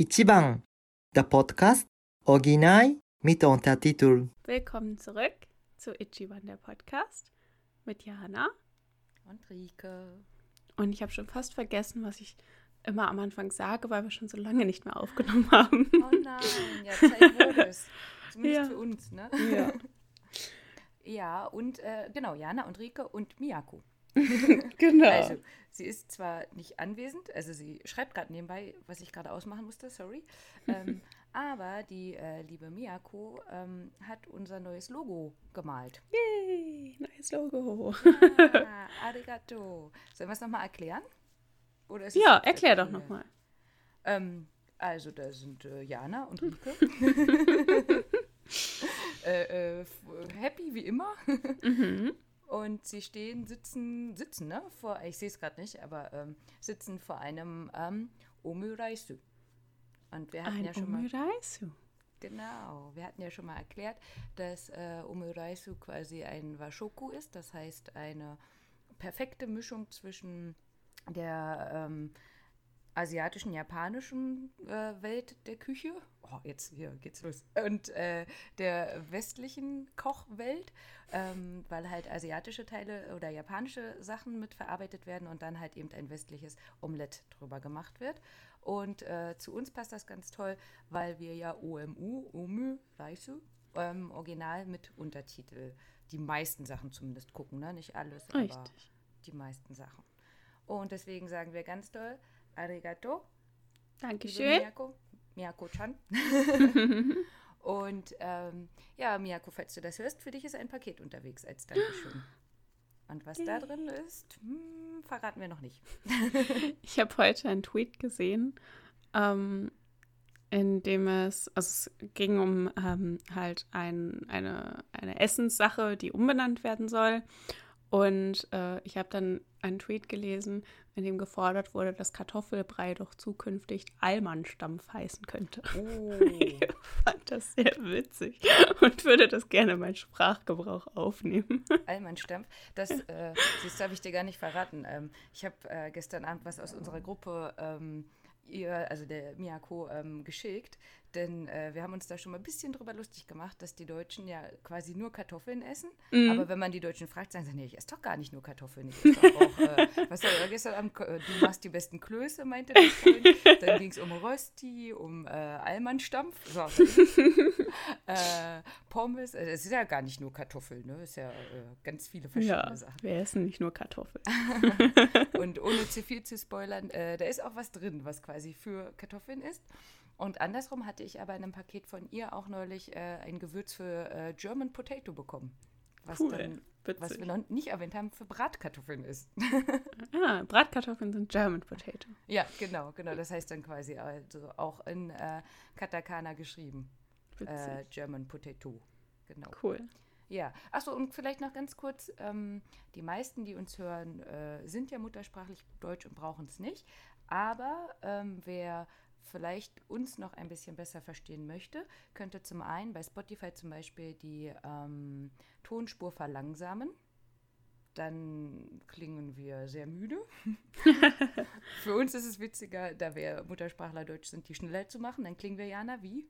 Ichiban, der Podcast Original mit Untertitel. Willkommen zurück zu Ichiban, der Podcast mit Jana. Und Rike. Und ich habe schon fast vergessen, was ich immer am Anfang sage, weil wir schon so lange nicht mehr aufgenommen haben. Oh nein, ja, Zeit wurde es. Zumindest Ja. für uns, ne? Ja. Ja, und äh, genau, Jana und Rike und Miyako. Genau. Also, sie ist zwar nicht anwesend, also sie schreibt gerade nebenbei, was ich gerade ausmachen musste, sorry. Ähm, aber die äh, liebe Miyako ähm, hat unser neues Logo gemalt. Yay, neues Logo. Ah, arigato. Sollen wir es nochmal erklären? Oder ist Ja, erklär doch nochmal. Ähm, also da sind äh, Jana und Rike. äh, äh, happy wie immer. Mhm. Und sie stehen, sitzen, sitzen, ne? Vor, ich sehe es gerade nicht, aber ähm, sitzen vor einem ähm, Omuraisu. Und wir hatten Ein ja schon mal, Omuraisu. genau, wir hatten ja schon mal erklärt, dass äh, Omuraisu quasi ein Washoku ist, das heißt eine perfekte Mischung zwischen der ähm, asiatischen, japanischen äh, Welt der Küche. Oh, jetzt hier geht's los. Und äh, der westlichen Kochwelt, ähm, weil halt asiatische Teile oder japanische Sachen mit verarbeitet werden und dann halt eben ein westliches Omelett drüber gemacht wird. Und äh, zu uns passt das ganz toll, weil wir ja OMU, OMU, Raisu, ähm, original mit Untertitel, die meisten Sachen zumindest gucken, ne? Nicht alles, aber Richtig. die meisten Sachen. Und deswegen sagen wir ganz doll, Arigato, Dankeschön. Miyako, Miyako-chan. Und ähm, ja, Miyako, falls du das hörst, für dich ist ein Paket unterwegs als Dankeschön. Und was da drin ist, hm, verraten wir noch nicht. Ich habe heute einen Tweet gesehen, ähm, in dem es, also es ging um ähm, halt ein, eine, eine Essenssache, die umbenannt werden soll. Und äh, ich habe dann einen Tweet gelesen, in dem gefordert wurde, dass Kartoffelbrei doch zukünftig Allmannstampf heißen könnte. Oh, Ich fand das sehr witzig und würde das gerne in meinen Sprachgebrauch aufnehmen. Allmannstampf. Das, äh, du, habe ich dir gar nicht verraten. Ähm, ich habe äh, gestern Abend was aus unserer Gruppe ähm, ihr, also der Miyako, ähm, geschickt. Denn äh, wir haben uns da schon mal ein bisschen drüber lustig gemacht, dass die Deutschen ja quasi nur Kartoffeln essen. Mhm. Aber wenn man die Deutschen fragt, sagen sie, nee, ich esse doch gar nicht nur Kartoffeln. Ich esse auch, äh, was hat er gestern Abend, äh, du machst die besten Klöße, meinte der Freund. Dann ging es um Rösti, um äh, Allmannstampf. So, äh, Pommes, äh, es ist ja gar nicht nur Kartoffeln, ne? Es ist ja äh, ganz viele verschiedene Ja, Sachen. wir essen nicht nur Kartoffeln. Und ohne zu viel zu spoilern, äh, da ist auch was drin, was quasi für Kartoffeln ist. Und andersrum hatte ich aber in einem Paket von ihr auch neulich äh, ein Gewürz für äh, German Potato bekommen. Was, Cool, dann, was wir noch nicht erwähnt haben, für Bratkartoffeln ist. Ah, Bratkartoffeln sind German Potato. ja, genau, genau. Das heißt dann quasi also auch in äh, Katakana geschrieben. Äh, German Potato. Genau. cool. Ja, achso, und vielleicht noch ganz kurz, ähm, die meisten, die uns hören, äh, sind ja muttersprachlich Deutsch und brauchen es nicht. Aber ähm, wer vielleicht uns noch ein bisschen besser verstehen möchte, könnte zum einen bei Spotify zum Beispiel die ähm, Tonspur verlangsamen. Dann klingen wir sehr müde. Für uns ist es witziger, da wir Muttersprachler Deutsch sind, die schneller zu machen. Dann klingen wir, Jana, wie?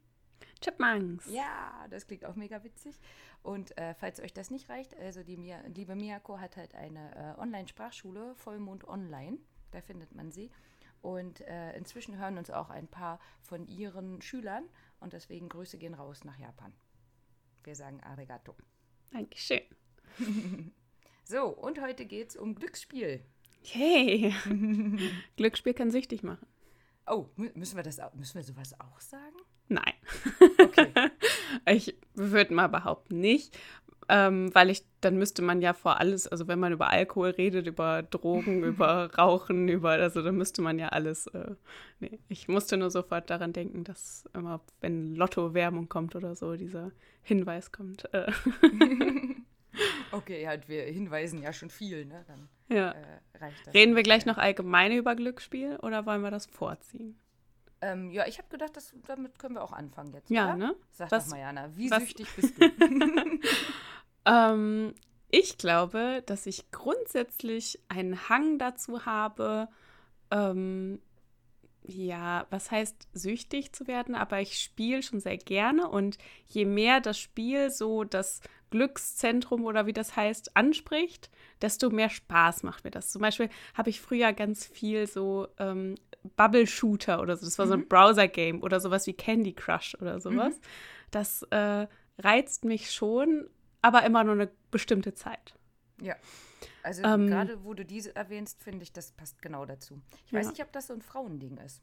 Chipmunks. Ja, das klingt auch mega witzig. Und äh, falls euch das nicht reicht, also die Mia, liebe Miyako hat halt eine äh, Online-Sprachschule, Vollmond Online, da findet man sie. Und äh, inzwischen hören uns auch ein paar von ihren Schülern und deswegen Grüße gehen raus nach Japan. Wir sagen Arigato. Dankeschön. So, und heute geht es um Glücksspiel. Yay. Glücksspiel kann süchtig machen. Oh, mü- müssen wir, das, müssen wir sowas auch sagen? Nein. Okay. Ich würde mal behaupten nicht, ähm, weil ich, dann müsste man ja vor alles, also wenn man über Alkohol redet, über Drogen, über Rauchen, über, also dann müsste man ja alles, äh, nee, ich musste nur sofort daran denken, dass immer, wenn Lotto-Werbung kommt oder so, dieser Hinweis kommt. Äh, Okay, und wir hinweisen ja schon viel, ne? Dann ja. äh, reicht das. Reden wir gleich noch allgemein über Glücksspiel oder wollen wir das vorziehen? Ähm, ja, ich habe gedacht, das, damit können wir auch anfangen jetzt. Ja, oder? ne? Sag Was- doch mal, Jana, wie was- süchtig bist du? Ähm, ich glaube, dass ich grundsätzlich einen Hang dazu habe, ähm, ja, was heißt süchtig zu werden, aber ich spiele schon sehr gerne und je mehr das Spiel so das Glückszentrum oder wie das heißt anspricht, desto mehr Spaß macht mir das. Zum Beispiel habe ich früher ganz viel so ähm, Bubble Shooter oder so, das war so ein Mhm. Browser-Game oder sowas wie Candy Crush oder sowas. Mhm. Das äh, reizt mich schon, aber immer nur eine bestimmte Zeit. Ja. Also Ähm, gerade wo du diese erwähnst, finde ich, das passt genau dazu. Ich weiß Ja. nicht, ob das so ein Frauending ist.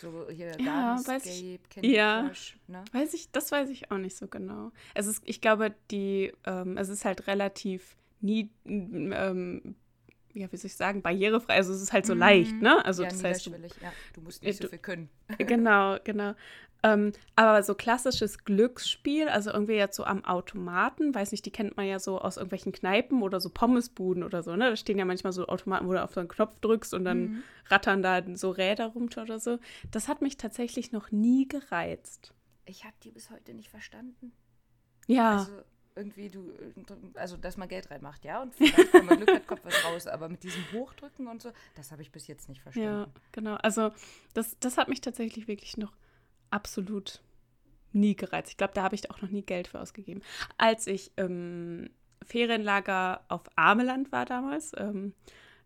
So hier Ja, weiß ich- Candy ja. Crush, ne? Weiß ich, das weiß ich auch nicht so genau. Es ist, ich glaube, die, ähm, es ist halt relativ nie, ähm, ja, wie soll ich sagen, barrierefrei. Also es ist halt so leicht, ne? Also Mhm. ja, das heißt, du, ja. Du musst nicht du- so viel können. genau, genau. Ähm, aber so klassisches Glücksspiel, also irgendwie jetzt so am Automaten, weiß nicht, die kennt man ja so aus irgendwelchen Kneipen oder so Pommesbuden oder so, ne? Da stehen ja manchmal so Automaten, wo du auf so einen Knopf drückst und dann Mhm. rattern da so Räder rum oder so. Das hat mich tatsächlich noch nie gereizt. Ich habe die bis heute nicht verstanden. Ja. Also irgendwie du, also dass man Geld reinmacht, ja, und vielleicht, wenn man Glück hat, kommt was raus. Aber mit diesem Hochdrücken und so, das habe ich bis jetzt nicht Ja, verstanden. genau. Also das, das hat mich tatsächlich wirklich noch absolut nie gereizt. Ich glaube, da habe ich auch noch nie Geld für ausgegeben. Als ich im Ferienlager auf Ameland war damals, ähm,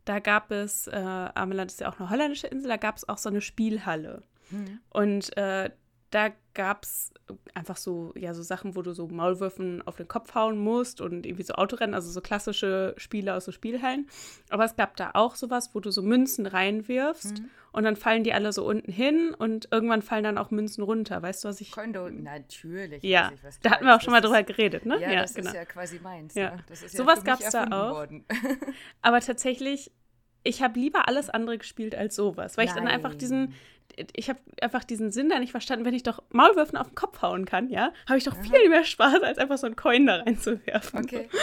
da gab es, äh, Ameland ist ja auch eine holländische Insel, da gab es auch so eine Spielhalle. Mhm. Und äh, da gab es einfach so, ja, so Sachen, wo du so Maulwürfen auf den Kopf hauen musst und irgendwie so Autorennen, also so klassische Spiele aus so Spielhallen. Aber es gab da auch sowas, wo du so Münzen reinwirfst Mhm. und dann fallen die alle so unten hin und irgendwann fallen dann auch Münzen runter. Weißt du, was ich. Kondo, natürlich. Ja, weiß ich, da hatten wir auch schon mal drüber geredet, ne? Ja, das ist ja quasi meins. Ja. Ne? Das ist Sowas ja mich gab's da auch. Worden. Aber tatsächlich, ich habe lieber alles andere gespielt als sowas, weil ich dann einfach Nein. diesen, ich habe einfach diesen Sinn da nicht verstanden, wenn ich doch Maulwürfen auf den Kopf hauen kann, ja, habe ich doch viel mehr Spaß, als einfach so einen Coin da reinzuwerfen. Okay.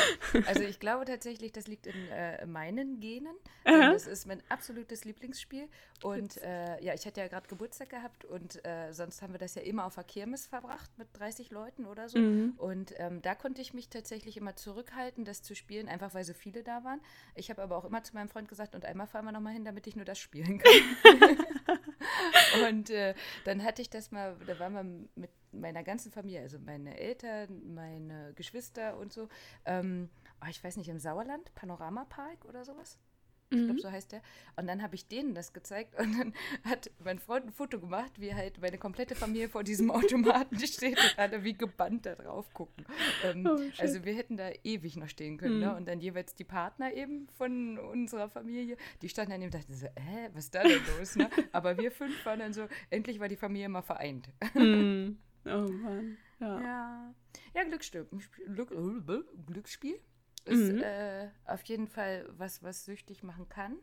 Also ich glaube tatsächlich, das liegt in äh, meinen Genen. Aha. Das ist mein absolutes Lieblingsspiel. Und äh, ja, ich hatte ja gerade Geburtstag gehabt und äh, sonst haben wir das ja immer auf der Kirmes verbracht mit 30 Leuten oder so. Mhm. Und ähm, da konnte ich mich tatsächlich immer zurückhalten, das zu spielen, einfach weil so viele da waren. Ich habe aber auch immer zu meinem Freund gesagt, und einmal fahren wir nochmal hin, damit ich nur das spielen kann. und äh, dann hatte ich das mal, da waren wir mit meiner ganzen Familie, also meine Eltern, meine Geschwister und so. Ähm, oh, ich weiß nicht, im Sauerland, Panoramapark oder sowas. Ich glaube, so heißt der. Und dann habe ich denen das gezeigt und dann hat mein Freund ein Foto gemacht, wie halt meine komplette Familie vor diesem Automaten steht und alle wie gebannt da drauf gucken. Ähm, Oh, also wir hätten da ewig noch stehen können. Mhm. Ne? Und dann jeweils die Partner eben von unserer Familie, die standen daneben und dachten so, hä, was ist da denn los? Ne? Aber wir fünf waren dann so, endlich war die Familie mal vereint. Mhm. Oh Mann. Ja. Ja, ja Glücksspiel. Glück, Glücksspiel ist Mhm. äh, auf jeden Fall was, was süchtig machen kann.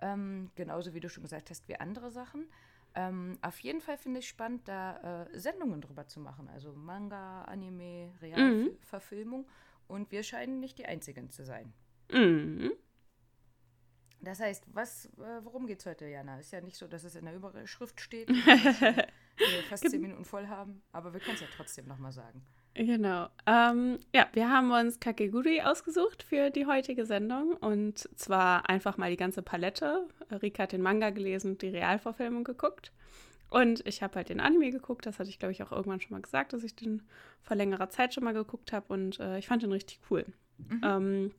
Ähm, genauso wie du schon gesagt hast, wie andere Sachen. Ähm, auf jeden Fall finde ich spannend, da äh, Sendungen drüber zu machen. Also Manga, Anime, Realverfilmung. Und wir scheinen nicht die Einzigen zu sein. Mhm. Das heißt, was, äh, worum geht es heute, Jana? Ist ja nicht so, dass es in der Überschrift steht. und wir wir fast zehn Minuten voll haben, aber wir können es ja trotzdem nochmal sagen. Genau. Ähm, ja, wir haben uns Kakeguri ausgesucht für die heutige Sendung und zwar einfach mal die ganze Palette. Rika hat den Manga gelesen die Realverfilmung geguckt. Und ich habe halt den Anime geguckt, das hatte ich glaube ich auch irgendwann schon mal gesagt, dass ich den vor längerer Zeit schon mal geguckt habe und äh, ich fand den richtig cool. Ähm,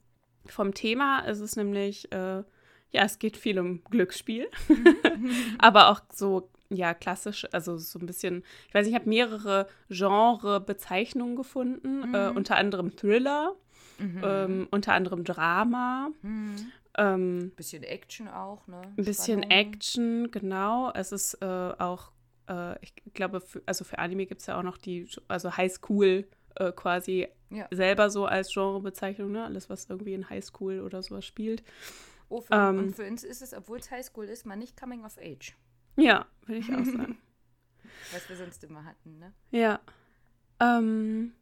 vom Thema ist es nämlich, äh, ja, es geht viel um Glücksspiel, aber auch so, ja, klassisch, also so ein bisschen, ich weiß nicht, ich habe mehrere Genre-Bezeichnungen gefunden, äh, unter anderem Thriller, ähm, unter anderem Drama, Mhm. ähm, Bisschen Action auch, ne? ein bisschen. Action, genau. Es ist äh, auch, äh, ich glaube, für, also für Anime gibt es ja auch noch die, also Highschool äh, quasi Ja. selber so als Genrebezeichnung, ne? Alles, was irgendwie in Highschool oder sowas spielt. Oh, für, Ähm, und für uns ist es, obwohl es Highschool ist, mal nicht Coming of Age, Ja, würde ich auch sagen. was wir sonst immer hatten, ne? ja. Ähm,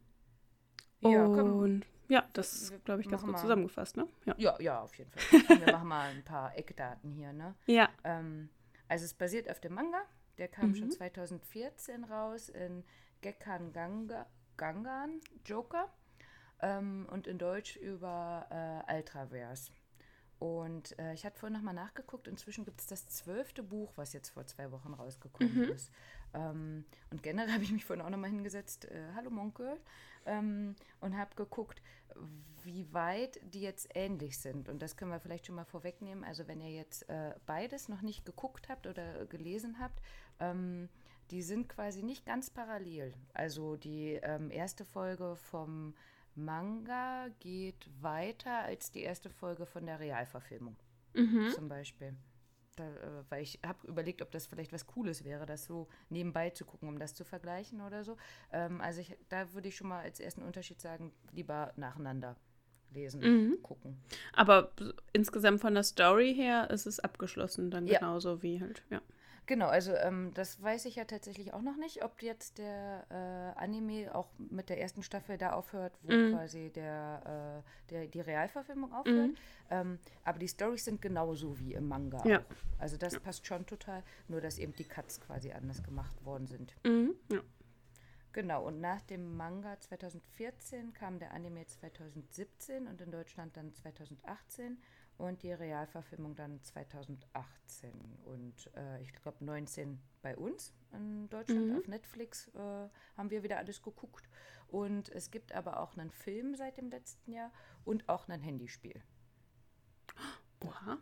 Ja, komm. und ja, das Wir glaube ich ganz gut mal- zusammengefasst, ne? Ja. Ja, ja, auf jeden Fall. Komm, wir machen mal ein paar Eckdaten hier, ne? Ja. Ähm, also es basiert auf dem Manga, der kam Mhm. schon 2014 raus in Gekkan Ganga, Gangan, Joker ähm, und in Deutsch über äh, Ultraverse. Und äh, ich hatte vorhin nochmal nachgeguckt. Inzwischen gibt es das zwölfte Buch, was jetzt vor zwei Wochen rausgekommen Mhm. ist. Ähm, und generell habe ich mich vorhin auch nochmal hingesetzt. Äh, Hallo Monkel. Ähm, und habe geguckt, wie weit die jetzt ähnlich sind. Und das können wir vielleicht schon mal vorwegnehmen. Also wenn ihr jetzt äh, beides noch nicht geguckt habt oder gelesen habt, ähm, die sind quasi nicht ganz parallel. Also die ähm, erste Folge vom Manga geht weiter als die erste Folge von der Realverfilmung Mhm. zum Beispiel. Da, äh, weil ich habe überlegt, ob das vielleicht was Cooles wäre, das so nebenbei zu gucken, um das zu vergleichen oder so. Ähm, also ich, da würde ich schon mal als ersten Unterschied sagen, lieber nacheinander lesen, Mhm. gucken. Aber insgesamt von der Story her ist es abgeschlossen, dann Ja. genauso wie halt, ja. Genau, also ähm, das weiß ich ja tatsächlich auch noch nicht, ob jetzt der äh, Anime auch mit der ersten Staffel da aufhört, wo Mhm. quasi der, äh, der, die Realverfilmung aufhört. Mhm. Ähm, aber die Storys sind genauso wie im Manga Ja. auch. Also das passt schon total, nur dass eben die Cuts quasi anders gemacht worden sind. Mhm. ja. Genau, und nach dem Manga 2014 kam der Anime 2017 und in Deutschland dann 2018 und die Realverfilmung dann 2018 und äh, ich glaube 19 bei uns in Deutschland Mhm. auf Netflix äh, haben wir wieder alles geguckt und es gibt aber auch einen Film seit dem letzten Jahr und auch ein Handyspiel. Oha.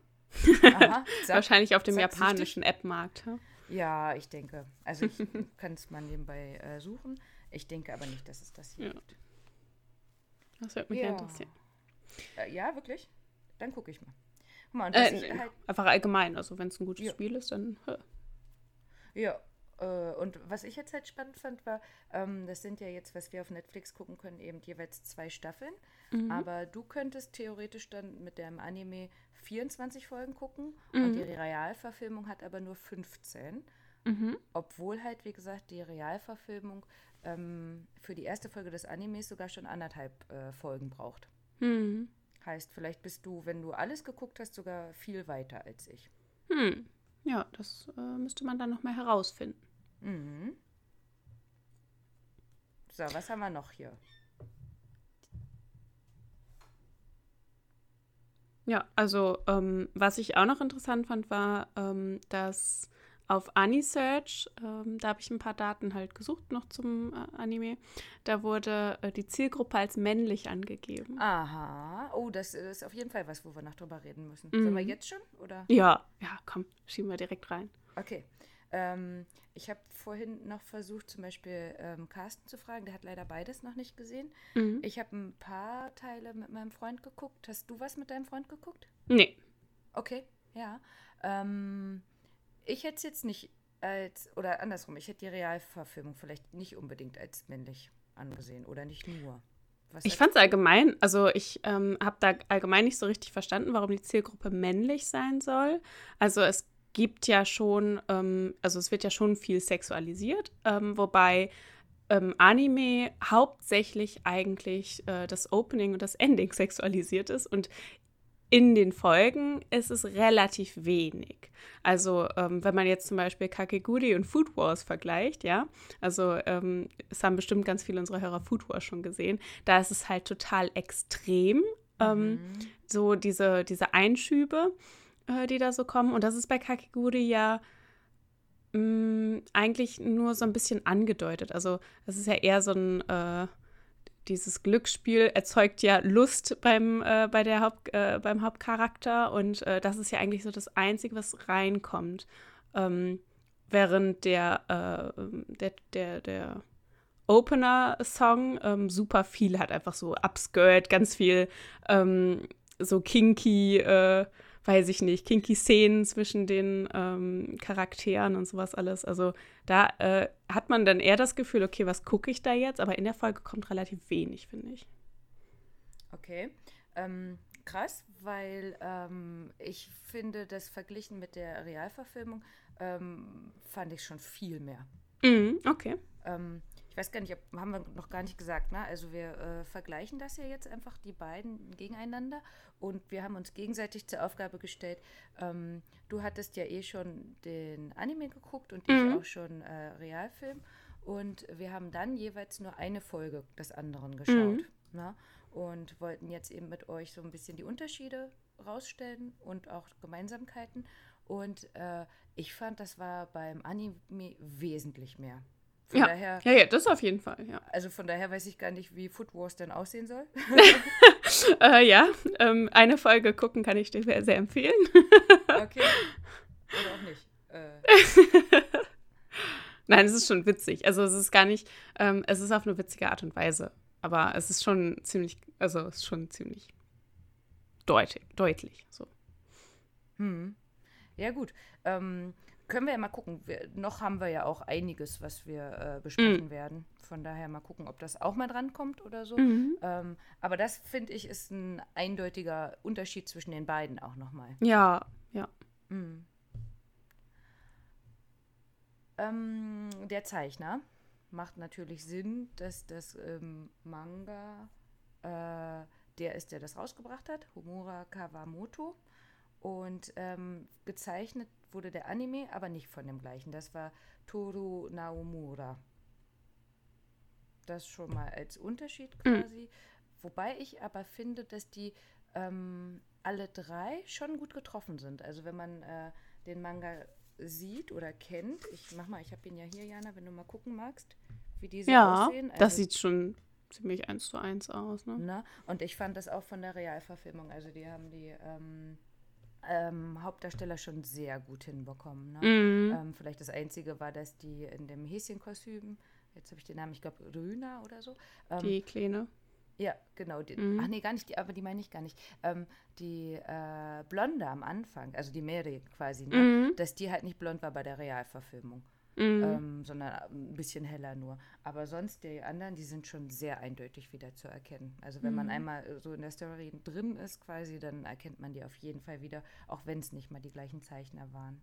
Aha, sag- Wahrscheinlich auf dem japanischen App-Markt. Ja? Ich denke. Also ich kann es mal nebenbei äh, suchen. Ich denke aber nicht, dass es das hier Ja. gibt. Das würde mich Ja. interessieren. Äh, ja, wirklich? Dann gucke ich mal. Guck mal, Äh, halt, einfach allgemein. Also wenn es ein gutes Ja. Spiel ist, dann. hä. ja, und was ich jetzt halt spannend fand, war, ähm, das sind ja jetzt, was wir auf Netflix gucken können, eben jeweils zwei Staffeln. Mhm. Aber du könntest theoretisch dann mit dem Anime 24 Folgen gucken und die Realverfilmung hat aber nur 15. Mhm. Obwohl halt, wie gesagt, die Realverfilmung ähm, für die erste Folge des Animes sogar schon anderthalb äh, Folgen braucht. Hm. Heißt, vielleicht bist du, wenn du alles geguckt hast, sogar viel weiter als ich. Hm. Ja, das äh, müsste man dann noch mal herausfinden. Mhm. So, was haben wir noch hier? Ja, also ähm, was ich auch noch interessant fand, war, ähm, dass auf Anisearch, ähm, da habe ich ein paar Daten halt gesucht noch zum äh, Anime, da wurde äh, die Zielgruppe als männlich angegeben. Aha. Oh, das ist auf jeden Fall was, wo wir noch drüber reden müssen. Sollen wir Mhm. jetzt schon? Oder? Ja, ja, komm, schieben wir direkt rein. Okay. Ähm, ich habe vorhin noch versucht, zum Beispiel ähm, Carsten zu fragen. Der hat leider beides noch nicht gesehen. Mhm. Ich habe ein paar Teile mit meinem Freund geguckt. Hast du was mit deinem Freund geguckt? Nee. Okay, ja. Ähm, ich hätte es jetzt nicht als, oder andersrum, ich hätte die Realverfilmung vielleicht nicht unbedingt als männlich angesehen oder nicht nur. Was Ich fand es allgemein, also ich ähm, habe da allgemein nicht so richtig verstanden, warum die Zielgruppe männlich sein soll. Also es gibt ja schon, ähm, also es wird ja schon viel sexualisiert, ähm, wobei ähm, Anime hauptsächlich eigentlich äh, das Opening und das Ending sexualisiert ist und in den Folgen ist es relativ wenig. Also ähm, wenn man jetzt zum Beispiel Kakeguri und Food Wars vergleicht, ja, also ähm, es haben bestimmt ganz viele unserer Hörer Food Wars schon gesehen, da ist es halt total extrem, ähm, Mhm. so diese, diese Einschübe, äh, die da so kommen. Und das ist bei Kakeguri ja mh, eigentlich nur so ein bisschen angedeutet. Also das ist ja eher so ein, äh, dieses Glücksspiel erzeugt ja Lust beim, äh, bei der Haupt, äh, beim Hauptcharakter und äh, das ist ja eigentlich so das Einzige, was reinkommt. Ähm, während der, äh, der, der, der Opener-Song ähm, super viel hat, einfach so Upskirt, ganz viel ähm, so kinky, äh, weiß ich nicht, kinky Szenen zwischen den ähm, Charakteren und sowas alles. Also da äh, hat man dann eher das Gefühl, okay, was gucke ich da jetzt? Aber in der Folge kommt relativ wenig, finde ich. Okay. Ähm, krass, weil ähm, ich finde, das verglichen mit der Realverfilmung ähm, fand ich schon viel mehr. Mhm, okay. Ähm, ich weiß gar nicht, ob, haben wir noch gar nicht gesagt, ne? Also wir äh, vergleichen das ja jetzt einfach, die beiden gegeneinander und wir haben uns gegenseitig zur Aufgabe gestellt, ähm, du hattest ja eh schon den Anime geguckt und Mhm. ich auch schon äh, Realfilm und wir haben dann jeweils nur eine Folge des anderen geschaut. Mhm. Ne? Und wollten jetzt eben mit euch so ein bisschen die Unterschiede rausstellen und auch Gemeinsamkeiten. Und äh, ich fand, das war beim Anime wesentlich mehr. Von ja. Daher, ja, ja, das auf jeden Fall, ja. Also von daher weiß ich gar nicht, wie Food Wars denn aussehen soll. äh, ja, ähm, eine Folge gucken kann ich dir sehr, sehr empfehlen. okay. Oder auch nicht. Äh. Nein, es ist schon witzig. Also es ist gar nicht, ähm, es ist auf eine witzige Art und Weise. Aber es ist schon ziemlich, also es ist schon ziemlich deutlich, deutlich so. Hm. Ja, gut. Ähm, können wir ja mal gucken. Wir, noch haben wir ja auch einiges, was wir äh, besprechen mhm. werden. Von daher mal gucken, ob das auch mal drankommt oder so. Mhm. Ähm, aber das, finde ich, ist ein eindeutiger Unterschied zwischen den beiden auch nochmal. Ja, ja. Mhm. Ähm, der Zeichner macht natürlich Sinn, dass das ähm, Manga, äh, der ist, der das rausgebracht hat, Homura Kawamoto. Und ähm, gezeichnet wurde der Anime, aber nicht von dem gleichen. Das war Toru Naomura. Das schon mal als Unterschied mhm. quasi. Mhm. Wobei ich aber finde, dass die ähm, alle drei schon gut getroffen sind. Also wenn man äh, den Manga sieht oder kennt, ich mach mal, ich habe ihn ja hier, Jana, wenn du mal gucken magst, wie diese ja, aussehen. Also, das sieht schon ziemlich eins zu eins aus. Ne? Na? Und ich fand das auch von der Realverfilmung. Also die haben die ähm, ähm, Hauptdarsteller schon sehr gut hinbekommen. Ne? Mhm. Ähm, vielleicht das Einzige war, dass die in dem Häschenkostüm, jetzt habe ich den Namen, ich glaube Rüna oder so. Ähm, die Kleine. Ja, genau. Die, mhm. Ach nee, gar nicht, die, aber die meine ich gar nicht. Ähm, die äh, Blonde am Anfang, also die Mary quasi, ne? mhm. dass die halt nicht blond war bei der Realverfilmung mhm. ähm, sondern ein bisschen heller nur. Aber sonst die anderen, die sind schon sehr eindeutig wieder zu erkennen. Also wenn mhm. man einmal so in der Story drin ist quasi, dann erkennt man die auf jeden Fall wieder, auch wenn es nicht mal die gleichen Zeichner waren.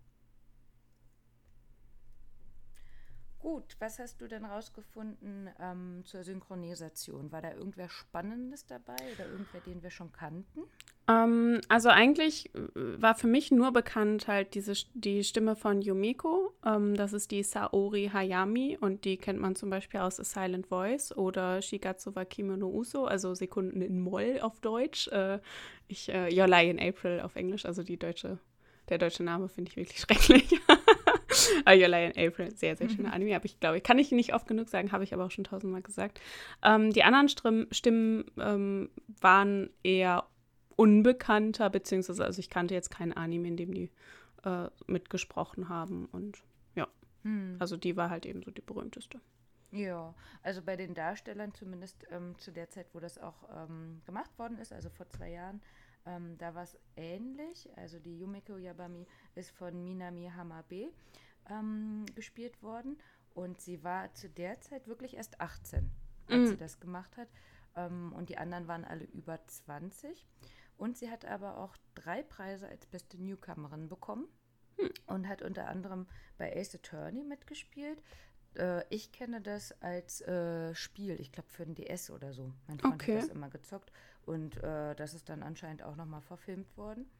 Gut, was hast du denn rausgefunden ähm, zur Synchronisation? War da irgendwer Spannendes dabei oder irgendwer, den wir schon kannten? Ähm, also eigentlich äh, war für mich nur bekannt halt diese, die Stimme von Yumiko. Ähm, das ist die Saori Hayami und die kennt man zum Beispiel aus A Silent Voice oder Shigatsu wa Kimono Uso, also Sekunden in Moll auf Deutsch. Äh, ich, äh, Your Lie in April auf Englisch, also die deutsche, der deutsche Name finde ich wirklich schrecklich. Your Lie in April, sehr, sehr schöner Anime, aber ich glaube, kann ich nicht oft genug sagen, habe ich aber auch schon tausendmal gesagt. Ähm, die anderen Stimmen, Stimmen ähm, waren eher unbekannter, beziehungsweise, also ich kannte jetzt kein Anime, in dem die äh, mitgesprochen haben und ja, hm. also die war halt eben so die berühmteste. Ja, also bei den Darstellern zumindest ähm, zu der Zeit, wo das auch ähm, gemacht worden ist, also vor zwei Jahren, ähm, da war es ähnlich. Also die Yumiko Yabami ist von Minami Hamabe ähm, gespielt worden und sie war zu der Zeit wirklich erst 18, als mhm. sie das gemacht hat. Ähm, und die anderen waren alle über 20. Und sie hat aber auch drei Preise als beste Newcomerin bekommen hm. und hat unter anderem bei Ace Attorney mitgespielt. Äh, ich kenne das als äh, Spiel, ich glaube für den DS oder so. Mein Freund okay. hat das immer gezockt und äh, das ist dann anscheinend auch nochmal verfilmt worden.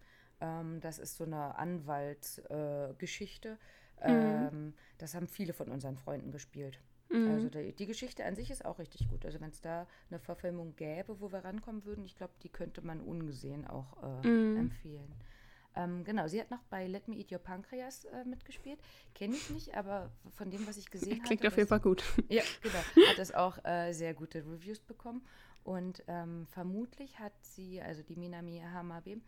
Ähm, das ist so eine Anwaltsgeschichte. Mhm. Ähm, das haben viele von unseren Freunden gespielt. Mhm. Also die, die, Geschichte an sich ist auch richtig gut. Also wenn es da eine Verfilmung gäbe, wo wir rankommen würden, ich glaube, die könnte man ungesehen auch äh, mhm. empfehlen. Ähm, genau, sie hat noch bei Let Me Eat Your Pancreas äh, mitgespielt. Kenne ich nicht, aber von dem, was ich gesehen habe. Klingt auf jeden Fall gut. Ja, genau. Hat es auch äh, sehr gute Reviews bekommen. Und ähm, vermutlich hat sie, also die Minami Hamabe,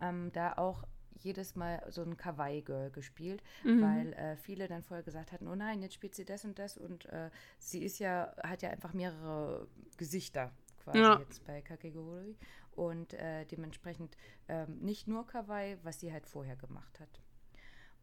ähm, da auch jedes Mal so ein Kawaii-Girl gespielt, mhm. weil äh, viele dann vorher gesagt hatten, oh nein, jetzt spielt sie das und das und äh, sie ist ja, hat ja einfach mehrere Gesichter quasi ja. jetzt bei Kakegurui und äh, dementsprechend ähm, nicht nur Kawaii, was sie halt vorher gemacht hat.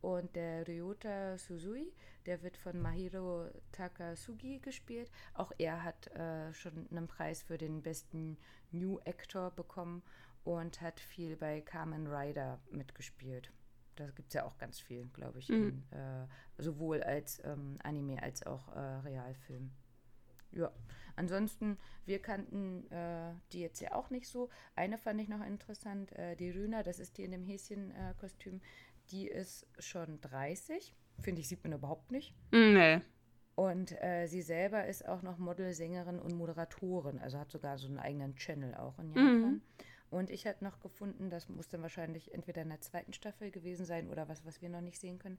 Und der Ryota Suzui, der wird von Mahiro Takasugi gespielt. Auch er hat äh, schon einen Preis für den besten New Actor bekommen und hat viel bei Carmen Rider mitgespielt. Da gibt es ja auch ganz viel, glaube ich, mhm. in, äh, sowohl als ähm, Anime als auch äh, Realfilm. Ja, ansonsten, wir kannten äh, die jetzt ja auch nicht so. Eine fand ich noch interessant, äh, die Rüna, das ist die in dem Häschenkostüm, die ist schon 30. Finde ich, sieht man überhaupt nicht. Mm, nee. Und äh, sie selber ist auch noch Model, Sängerin und Moderatorin, also hat sogar so einen eigenen Channel auch in Japan. Mhm. Und ich hatte noch gefunden, das muss dann wahrscheinlich entweder in der zweiten Staffel gewesen sein oder was, was wir noch nicht sehen können.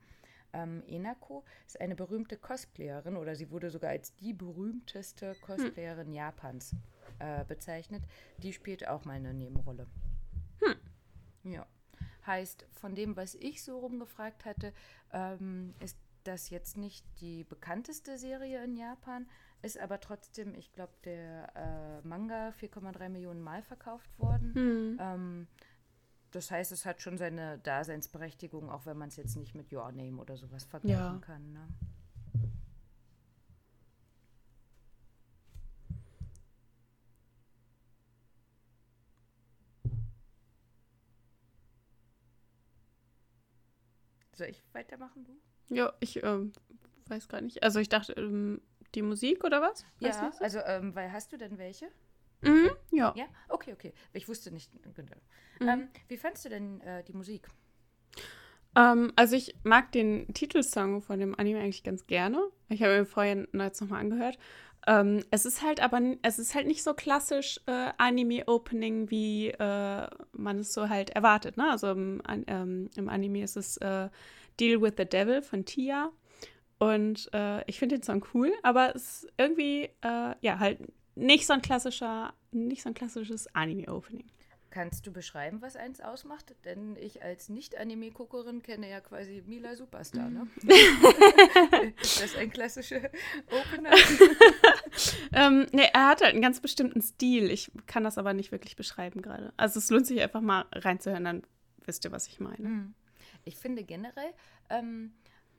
Ähm, Enako ist eine berühmte Cosplayerin oder sie wurde sogar als die berühmteste Cosplayerin hm. Japans äh, bezeichnet. Die spielt auch mal eine Nebenrolle. Hm. Ja. Heißt, von dem, was ich so rumgefragt hatte, ähm, ist das jetzt nicht die bekannteste Serie in Japan, ist aber trotzdem, ich glaube, der äh, Manga 4,3 Millionen Mal verkauft worden. Hm. Ähm, das heißt, es hat schon seine Daseinsberechtigung, auch wenn man es jetzt nicht mit Your Name oder sowas vergleichen ja. kann. Ne? Soll ich weitermachen, du? Ja, ich ähm, weiß gar nicht. Also ich dachte, ähm, die Musik oder was? Weißt ja, also ähm, weil hast du denn welche? Mhm, ja. Ja, okay, okay. Ich wusste nicht. Genau. Mhm. Ähm, wie fandest du denn äh, die Musik? Ähm, also ich mag den Titelsong von dem Anime eigentlich ganz gerne. Ich habe ihn vorhin jetzt nochmal angehört. Ähm, es ist halt aber, es ist halt nicht so klassisch äh, Anime-Opening, wie äh, man es so halt erwartet. Ne? Also im, ähm, im Anime ist es äh, Deal with the Devil von Tia. Und äh, ich finde den Song cool, aber es ist irgendwie, äh, ja, halt nicht so ein klassischer, nicht so ein klassisches Anime-Opening. Kannst du beschreiben, was eins ausmacht? Denn ich als Nicht-Anime-Guckerin kenne ja quasi Mila Superstar, ne? ist das ein klassischer Opener? ähm, ne, er hat halt einen ganz bestimmten Stil. Ich kann das aber nicht wirklich beschreiben gerade. Also es lohnt sich einfach mal reinzuhören, dann wisst ihr, was ich meine. Hm. Ich finde generell, ähm,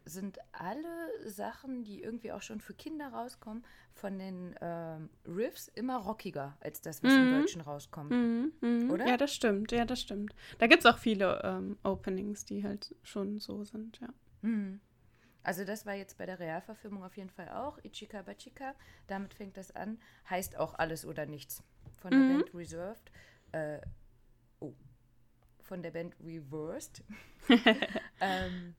sind alle Sachen, die irgendwie auch schon für Kinder rauskommen, von den ähm, Riffs immer rockiger als das, was mhm. im Deutschen rauskommt. Mhm. Mhm. Oder? Ja, das stimmt. Ja, das stimmt. Da gibt es auch viele ähm, Openings, die halt schon so sind, ja. Mhm. Also das war jetzt bei der Realverfilmung auf jeden Fall auch. Ichika Bachika, damit fängt das an. Heißt auch alles oder nichts. Von der mhm. Band Reserved. Äh, oh. Von der Band Reversed. ähm,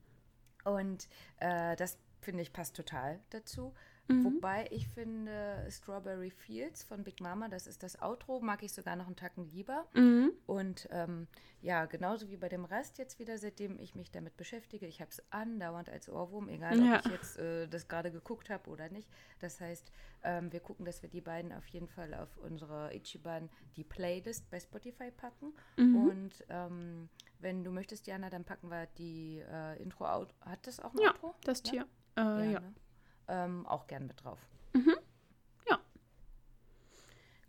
und äh, das finde ich passt total dazu. Mhm. Wobei ich finde Strawberry Fields von Big Mama, das ist das Outro, mag ich sogar noch einen Tacken lieber. Mhm. Und ähm, ja, genauso wie bei dem Rest jetzt wieder, seitdem ich mich damit beschäftige, ich habe es andauernd als Ohrwurm, egal ob ja. ich jetzt äh, das gerade geguckt habe oder nicht. Das heißt, ähm, wir gucken, dass wir die beiden auf jeden Fall auf unsere Ichiban die Playlist bei Spotify packen. Mhm. Und ähm, wenn du möchtest, Jana, dann packen wir die äh, Intro out. Hat das auch ein ja, Outro? Das Tier. Ja, äh, ja. Ne? Ähm, auch gern mit drauf. Mhm. Ja.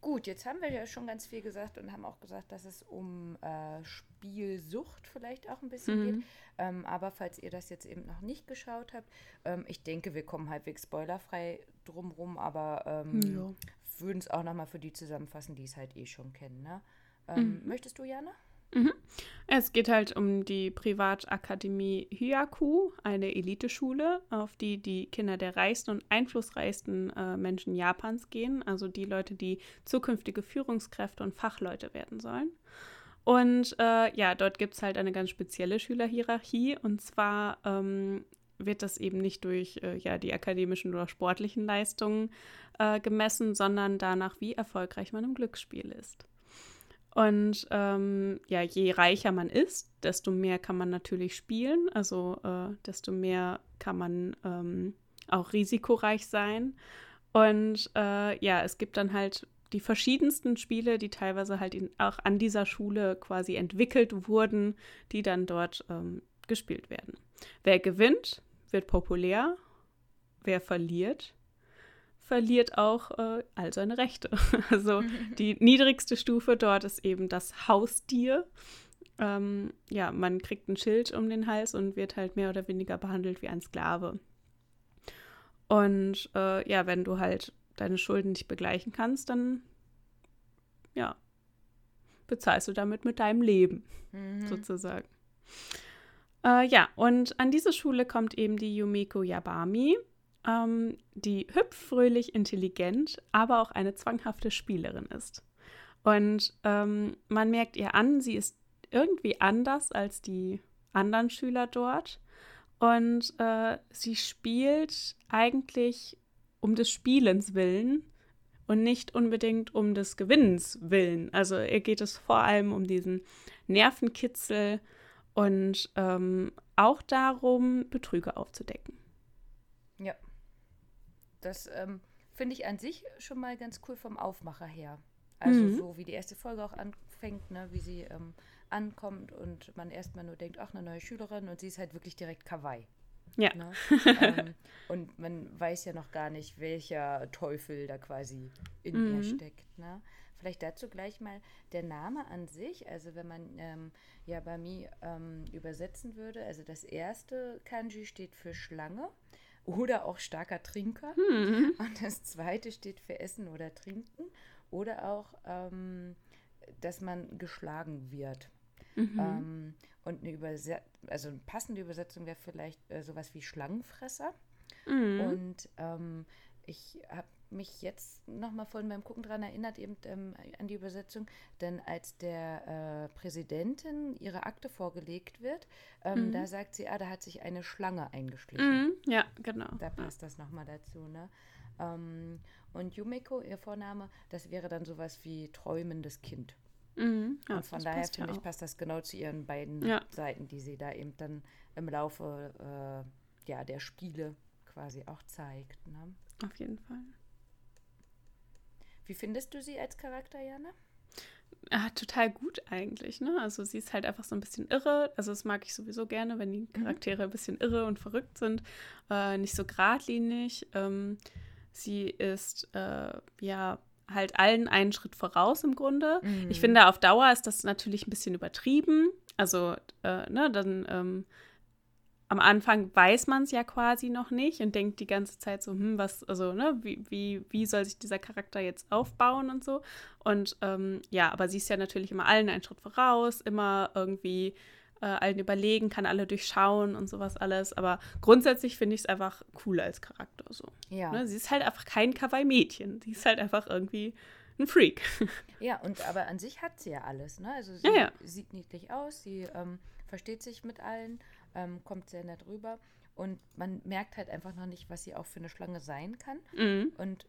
Gut, jetzt haben wir ja schon ganz viel gesagt und haben auch gesagt, dass es um äh, Spielsucht vielleicht auch ein bisschen mhm. geht. Ähm, aber falls ihr das jetzt eben noch nicht geschaut habt, ähm, ich denke, wir kommen halbwegs spoilerfrei drumrum, aber ähm, ja. würden es auch nochmal für die zusammenfassen, die es halt eh schon kennen. Ne? Ähm, mhm. Möchtest du, Jana? Mhm. Es geht halt um die Privatakademie Hyaku, eine Eliteschule, auf die die Kinder der reichsten und einflussreichsten äh, Menschen Japans gehen, also die Leute, die zukünftige Führungskräfte und Fachleute werden sollen. Und äh, ja, dort gibt es halt eine ganz spezielle Schülerhierarchie und zwar ähm, wird das eben nicht durch äh, ja, die akademischen oder sportlichen Leistungen äh, gemessen, sondern danach, wie erfolgreich man im Glücksspiel ist. Und ähm, ja, je reicher man ist, desto mehr kann man natürlich spielen, also äh, desto mehr kann man ähm, auch risikoreich sein. Und äh, ja, es gibt dann halt die verschiedensten Spiele, die teilweise halt in, auch an dieser Schule quasi entwickelt wurden, die dann dort ähm, gespielt werden. Wer gewinnt, wird populär. Wer verliert, verliert auch äh, all seine Rechte. Also die niedrigste Stufe dort ist eben das Haustier. Ähm, ja, man kriegt ein Schild um den Hals und wird halt mehr oder weniger behandelt wie ein Sklave. Und äh, ja, wenn du halt deine Schulden nicht begleichen kannst, dann ja, bezahlst du damit mit deinem Leben, mhm. sozusagen. Äh, ja, und an diese Schule kommt eben die Yumiko Yabami ähm, die hübsch, fröhlich, intelligent, aber auch eine zwanghafte Spielerin ist. Und ähm, man merkt ihr an, sie ist irgendwie anders als die anderen Schüler dort. Und äh, sie spielt eigentlich um des Spielens willen, und nicht unbedingt um des Gewinnens willen. Also ihr geht es vor allem um diesen Nervenkitzel und ähm, auch darum, Betrüger aufzudecken. Das ähm, finde ich an sich schon mal ganz cool vom Aufmacher her. Also mhm. so wie die erste Folge auch anfängt, ne, wie sie ähm, ankommt und man erstmal nur denkt, ach, eine neue Schülerin und sie ist halt wirklich direkt Kawaii. Ja. Ne? ähm, und man weiß ja noch gar nicht, welcher Teufel da quasi in mhm. ihr steckt. Ne? Vielleicht dazu gleich mal der Name an sich. Also wenn man ähm, ja bei mir ähm, übersetzen würde, also das erste Kanji steht für Schlange oder auch starker Trinker. Mhm. Und das zweite steht für Essen oder Trinken oder auch, ähm, dass man geschlagen wird. Mhm. Ähm, und eine, Überset also eine passende Übersetzung wäre vielleicht äh, sowas wie Schlangenfresser. Mhm. Und ähm, ich habe mich jetzt nochmal vorhin beim Gucken daran erinnert, eben ähm, an die Übersetzung, denn als der äh, Präsidentin ihre Akte vorgelegt wird, ähm, mhm. da sagt sie, ah, da hat sich eine Schlange eingeschlichen. Mhm. Ja, genau. Da passt ja. das nochmal dazu, ne? Ähm, und Yumiko, ihr Vorname, das wäre dann sowas wie träumendes Kind. Mhm. Ja, und von daher finde ich, passt das genau zu ihren beiden ja. Seiten, die sie da eben dann im Laufe äh, ja, der Spiele quasi auch zeigt. Ne? Auf jeden Fall. Wie findest du sie als Charakter, Jana? Ah, total gut eigentlich, ne? Also sie ist halt einfach so ein bisschen irre. Also das mag ich sowieso gerne, wenn die mhm. Charaktere ein bisschen irre und verrückt sind. Äh, nicht so geradlinig. Ähm, sie ist äh, ja halt allen einen Schritt voraus im Grunde. Mhm. Ich finde, auf Dauer ist das natürlich ein bisschen übertrieben. Also, äh, ne, dann ähm, am Anfang weiß man es ja quasi noch nicht und denkt die ganze Zeit so, hm, was, also, ne, wie, wie, wie soll sich dieser Charakter jetzt aufbauen und so. Und ähm, ja, aber sie ist ja natürlich immer allen einen Schritt voraus, immer irgendwie äh, allen überlegen, kann alle durchschauen und sowas alles. Aber grundsätzlich finde ich es einfach cool als Charakter so. Ja. Ne? Sie ist halt einfach kein Kawaii-Mädchen. Sie ist halt einfach irgendwie ein Freak. Ja, und aber an sich hat sie ja alles. Ne? Also sie ja, ja. sieht niedlich aus, sie ähm, versteht sich mit allen, ähm, kommt sehr nett rüber. Und man merkt halt einfach noch nicht, was sie auch für eine Schlange sein kann. Mhm. Und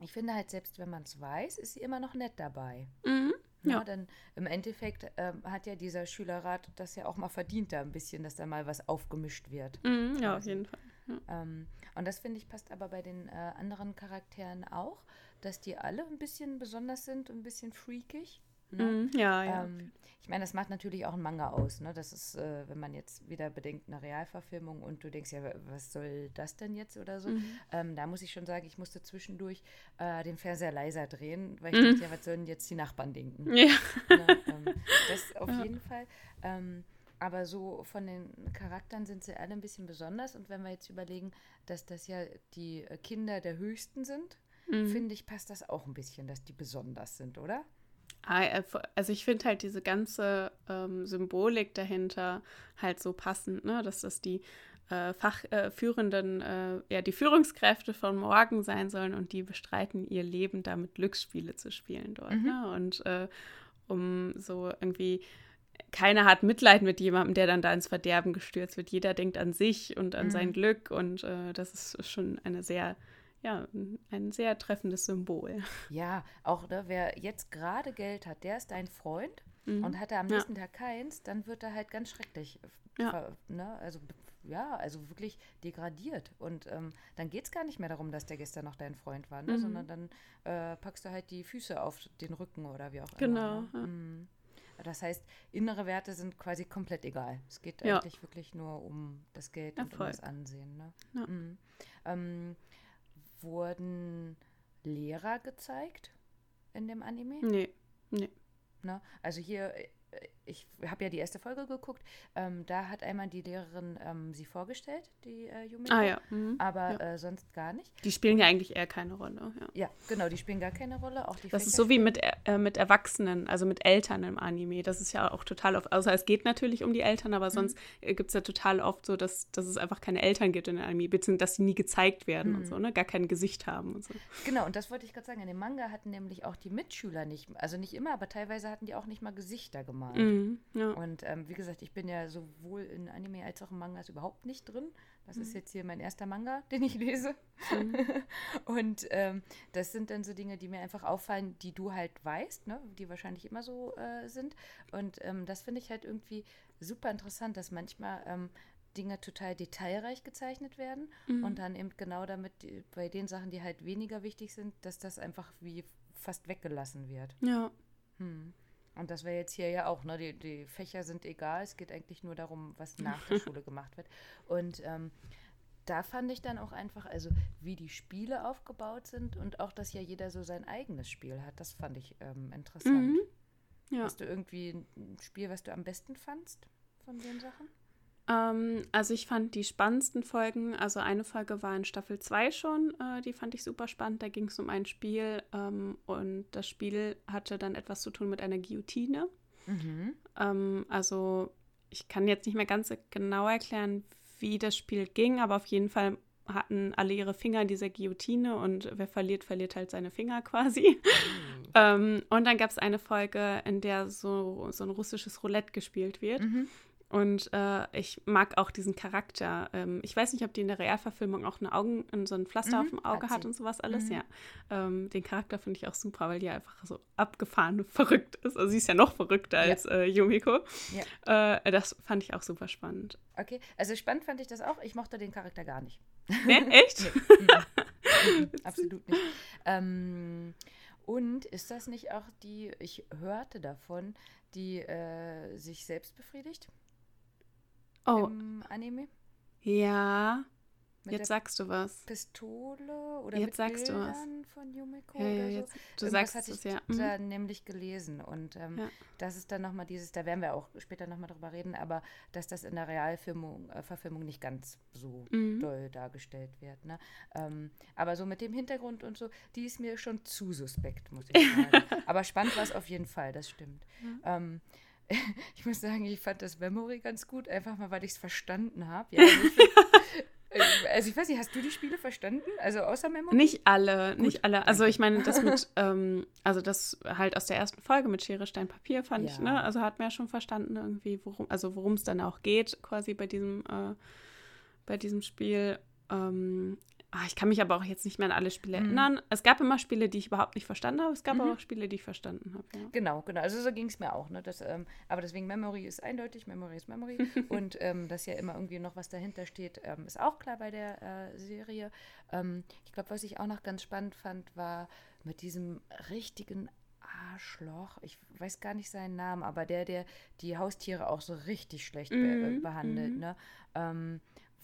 ich finde halt, selbst wenn man es weiß, ist sie immer noch nett dabei. Mhm. Ja. ja. dann im Endeffekt ähm, hat ja dieser Schülerrat das ja auch mal verdient, da ein bisschen, dass da mal was aufgemischt wird. Mhm, ja, auf jeden Fall. Ja. Ähm, und das finde ich passt aber bei den äh, anderen Charakteren auch, dass die alle ein bisschen besonders sind, ein bisschen freakig. Ne? Mm, ja, ja. Ähm, ich meine, das macht natürlich auch ein Manga aus. Ne? Das ist, äh, wenn man jetzt wieder bedenkt, eine Realverfilmung und du denkst, ja, was soll das denn jetzt oder so? Mhm. Ähm, da muss ich schon sagen, ich musste zwischendurch äh, den Fernseher leiser drehen, weil ich mhm. dachte, ja, was sollen jetzt die Nachbarn denken? Ja. Ne? Ähm, das auf ja. jeden Fall. Ähm, aber so von den Charakteren sind sie alle ein bisschen besonders. Und wenn wir jetzt überlegen, dass das ja die Kinder der Höchsten sind, mhm. finde ich, passt das auch ein bisschen, dass die besonders sind, oder? Äh, also ich finde halt diese ganze ähm, Symbolik dahinter halt so passend, ne? dass das die äh, Fachführenden, äh, äh, ja die Führungskräfte von morgen sein sollen und die bestreiten ihr Leben damit Glücksspiele zu spielen dort. Mhm. Ne? Und äh, um so irgendwie keiner hat Mitleid mit jemandem, der dann da ins Verderben gestürzt wird. Jeder denkt an sich und an mhm. sein Glück und äh, das ist schon eine sehr ja, ein sehr treffendes Symbol. Ja, auch ne, wer jetzt gerade Geld hat, der ist dein Freund mhm. und hat er am nächsten ja. Tag keins, dann wird er halt ganz schrecklich. Ja. Ne, also ja, also wirklich degradiert. Und ähm, dann geht es gar nicht mehr darum, dass der gestern noch dein Freund war, ne? mhm. sondern dann äh, packst du halt die Füße auf den Rücken oder wie auch genau, immer. Genau. Mhm. Das heißt, innere Werte sind quasi komplett egal. Es geht ja. eigentlich wirklich nur um das Geld ja, und um das Ansehen. Ne? Ja. Mhm. Ähm, wurden Lehrer gezeigt in dem Anime? Nee, nee. Ne? Also hier ich habe ja die erste Folge geguckt, ähm, da hat einmal die Lehrerin ähm, sie vorgestellt, die äh, Yumiko, ah, ja. Mhm. aber ja. Äh, sonst gar nicht. Die spielen ja eigentlich eher keine Rolle. Ja, ja genau, die spielen gar keine Rolle. Auch die das ist so wie mit, äh, mit Erwachsenen, also mit Eltern im Anime. Das ist ja auch total oft, also es geht natürlich um die Eltern, aber mhm. sonst äh, gibt es ja total oft so, dass, dass es einfach keine Eltern gibt in der Anime, beziehungsweise dass sie nie gezeigt werden mhm. und so, ne? gar kein Gesicht haben und so. Genau, und das wollte ich gerade sagen. In dem Manga hatten nämlich auch die Mitschüler nicht, also nicht immer, aber teilweise hatten die auch nicht mal Gesichter gemalt. Mhm. Mhm, ja. Und ähm, wie gesagt, ich bin ja sowohl in Anime als auch in Mangas überhaupt nicht drin. Das ist jetzt hier mein erster Manga, den ich lese. Und ähm, das sind dann so Dinge, die mir einfach auffallen, die du halt weißt, ne? die wahrscheinlich immer so äh, sind. Und ähm, das finde ich halt irgendwie super interessant, dass manchmal ähm, Dinge total detailreich gezeichnet werden Mhm. und dann eben genau damit die, bei den Sachen, die halt weniger wichtig sind, dass das einfach wie fast weggelassen wird. Ja. Hm. Und das wäre jetzt hier ja auch, ne? Die, die Fächer sind egal, es geht eigentlich nur darum, was nach der Schule gemacht wird. Und ähm, da fand ich dann auch einfach, also wie die Spiele aufgebaut sind und auch, dass ja jeder so sein eigenes Spiel hat, das fand ich ähm, interessant. Mhm. Ja. Hast du irgendwie ein Spiel, was du am besten fandst von den Sachen? Ähm, also ich fand die spannendsten Folgen, also eine Folge war in Staffel 2 schon, äh, die fand ich super spannend. Da ging es um ein Spiel ähm, und das Spiel hatte dann etwas zu tun mit einer Guillotine. Mhm. Ähm, also ich kann jetzt nicht mehr ganz genau erklären, wie das Spiel ging, aber auf jeden Fall hatten alle ihre Finger in dieser Guillotine und wer verliert, verliert halt seine Finger quasi. ähm, und dann gab es eine Folge, in der so, so ein russisches Roulette gespielt wird. Mhm. Und äh, ich mag auch diesen Charakter. Ähm, ich weiß nicht, ob die in der Realverfilmung auch eine Augen, so ein Pflaster Mhm, auf dem Auge hat hat, und sowas alles, Mhm. ja. Ähm, den Charakter finde ich auch super, weil die einfach so abgefahren verrückt ist. Also sie ist ja noch verrückter Ja. als äh, Yumiko. Ja. Äh, das fand ich auch super spannend. Okay, also spannend fand ich das auch. Ich mochte den Charakter gar nicht. Ne, echt? Mhm, Absolut nicht. Ähm, und ist das nicht auch die, ich hörte davon, die äh, sich selbst befriedigt Oh, im Anime? ja. Mit Jetzt sagst du was. Pistole oder Jetzt mit sagst du was. Bildern von Yumiko Ja, ja, oder so? jetzt, du Irgendwas sagst hatte es, ich ja. da Mhm. nämlich gelesen und ähm, Ja. das ist dann nochmal dieses, da werden wir auch später nochmal drüber reden, aber dass das in der Realverfilmung äh, Verfilmung nicht ganz so Mhm. doll dargestellt wird. Ne? Ähm, aber so mit dem Hintergrund und so, die ist mir schon zu suspekt, muss ich sagen. aber spannend war es auf jeden Fall, das stimmt. Ähm, ich muss sagen, ich fand das Memory ganz gut, einfach mal, weil ich es verstanden habe. Ja, also, ich äh, also ich weiß nicht, hast du die Spiele verstanden? Also außer Memory? Nicht alle, Gut, nicht alle. Also ich meine, das mit, ähm, also das halt aus der ersten Folge mit Schere, Stein, Papier fand ich, Ja. ne? Also hat man ja schon verstanden irgendwie, worum, also worum es dann auch geht, quasi bei diesem, äh, bei diesem Spiel. Ähm, ah, ich kann mich aber auch jetzt nicht mehr an alle Spiele Mhm. erinnern. Es gab immer Spiele, die ich überhaupt nicht verstanden habe. Es gab Mhm. aber auch Spiele, die ich verstanden habe. Ja. Genau, genau. Also so ging es mir auch. Ne? Das, ähm, aber deswegen Memory ist eindeutig, Memory ist Memory. und ähm, dass ja immer irgendwie noch was dahinter steht, ähm, ist auch klar bei der äh, Serie. Ähm, ich glaube, was ich auch noch ganz spannend fand, war mit diesem richtigen Arschloch, ich weiß gar nicht seinen Namen, aber der, der die Haustiere auch so richtig schlecht be Mhm, behandelt, mhm. ne?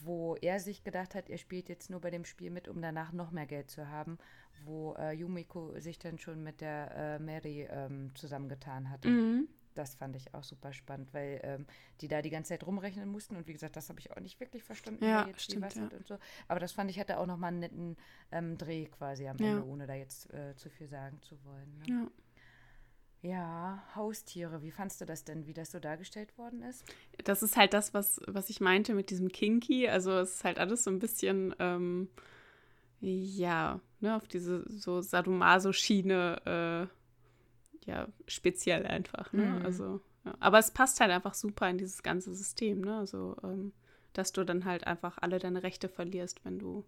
Wo er sich gedacht hat, er spielt jetzt nur bei dem Spiel mit, um danach noch mehr Geld zu haben, wo äh, Yumiko sich dann schon mit der äh, Mary ähm, zusammengetan hatte. Mhm. Das fand ich auch super spannend, weil ähm, die da die ganze Zeit rumrechnen mussten und wie gesagt, das habe ich auch nicht wirklich verstanden, Ja, wer jetzt stimmt, wie was ja. hat und so. Aber das fand ich hatte auch nochmal einen netten ähm, Dreh quasi am Ja. Ende, ohne da jetzt äh, zu viel sagen zu wollen. Ne? Ja. Ja, Haustiere, wie fandst du das denn, wie das so dargestellt worden ist? Das ist halt das, was, was ich meinte mit diesem Kinky. Also es ist halt alles so ein bisschen, ähm, ja, ne, auf diese so Sadomaso-Schiene, äh, ja, speziell einfach, ne? Mhm. Also, ja. Aber es passt halt einfach super in dieses ganze System, ne? Also, ähm, dass du dann halt einfach alle deine Rechte verlierst, wenn du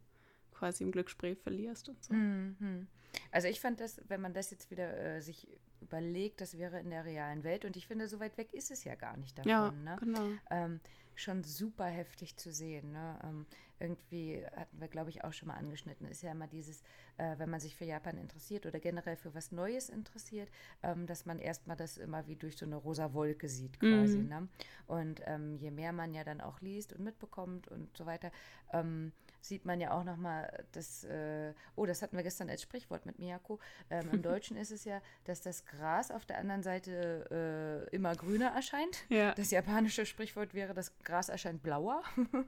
quasi im Glücksspiel verlierst und so. Mhm. Also ich fand das, wenn man das jetzt wieder äh, sich überlegt, das wäre in der realen Welt und ich finde, so weit weg ist es ja gar nicht davon. Ja, ne? genau. ähm, schon super heftig zu sehen. Ne? Ähm, irgendwie hatten wir, glaube ich, auch schon mal angeschnitten, ist ja immer dieses, äh, wenn man sich für Japan interessiert oder generell für was Neues interessiert, ähm, dass man erstmal das immer wie durch so eine rosa Wolke sieht quasi. Mhm. Ne? Und ähm, je mehr man ja dann auch liest und mitbekommt und so weiter, ähm, sieht man ja auch nochmal, dass, äh, oh, das hatten wir gestern als Sprichwort mit Miyako. Ähm, Im Deutschen ist es ja, dass das Gras auf der anderen Seite äh, immer grüner erscheint. Ja, Das japanische Sprichwort wäre, das Gras erscheint blauer.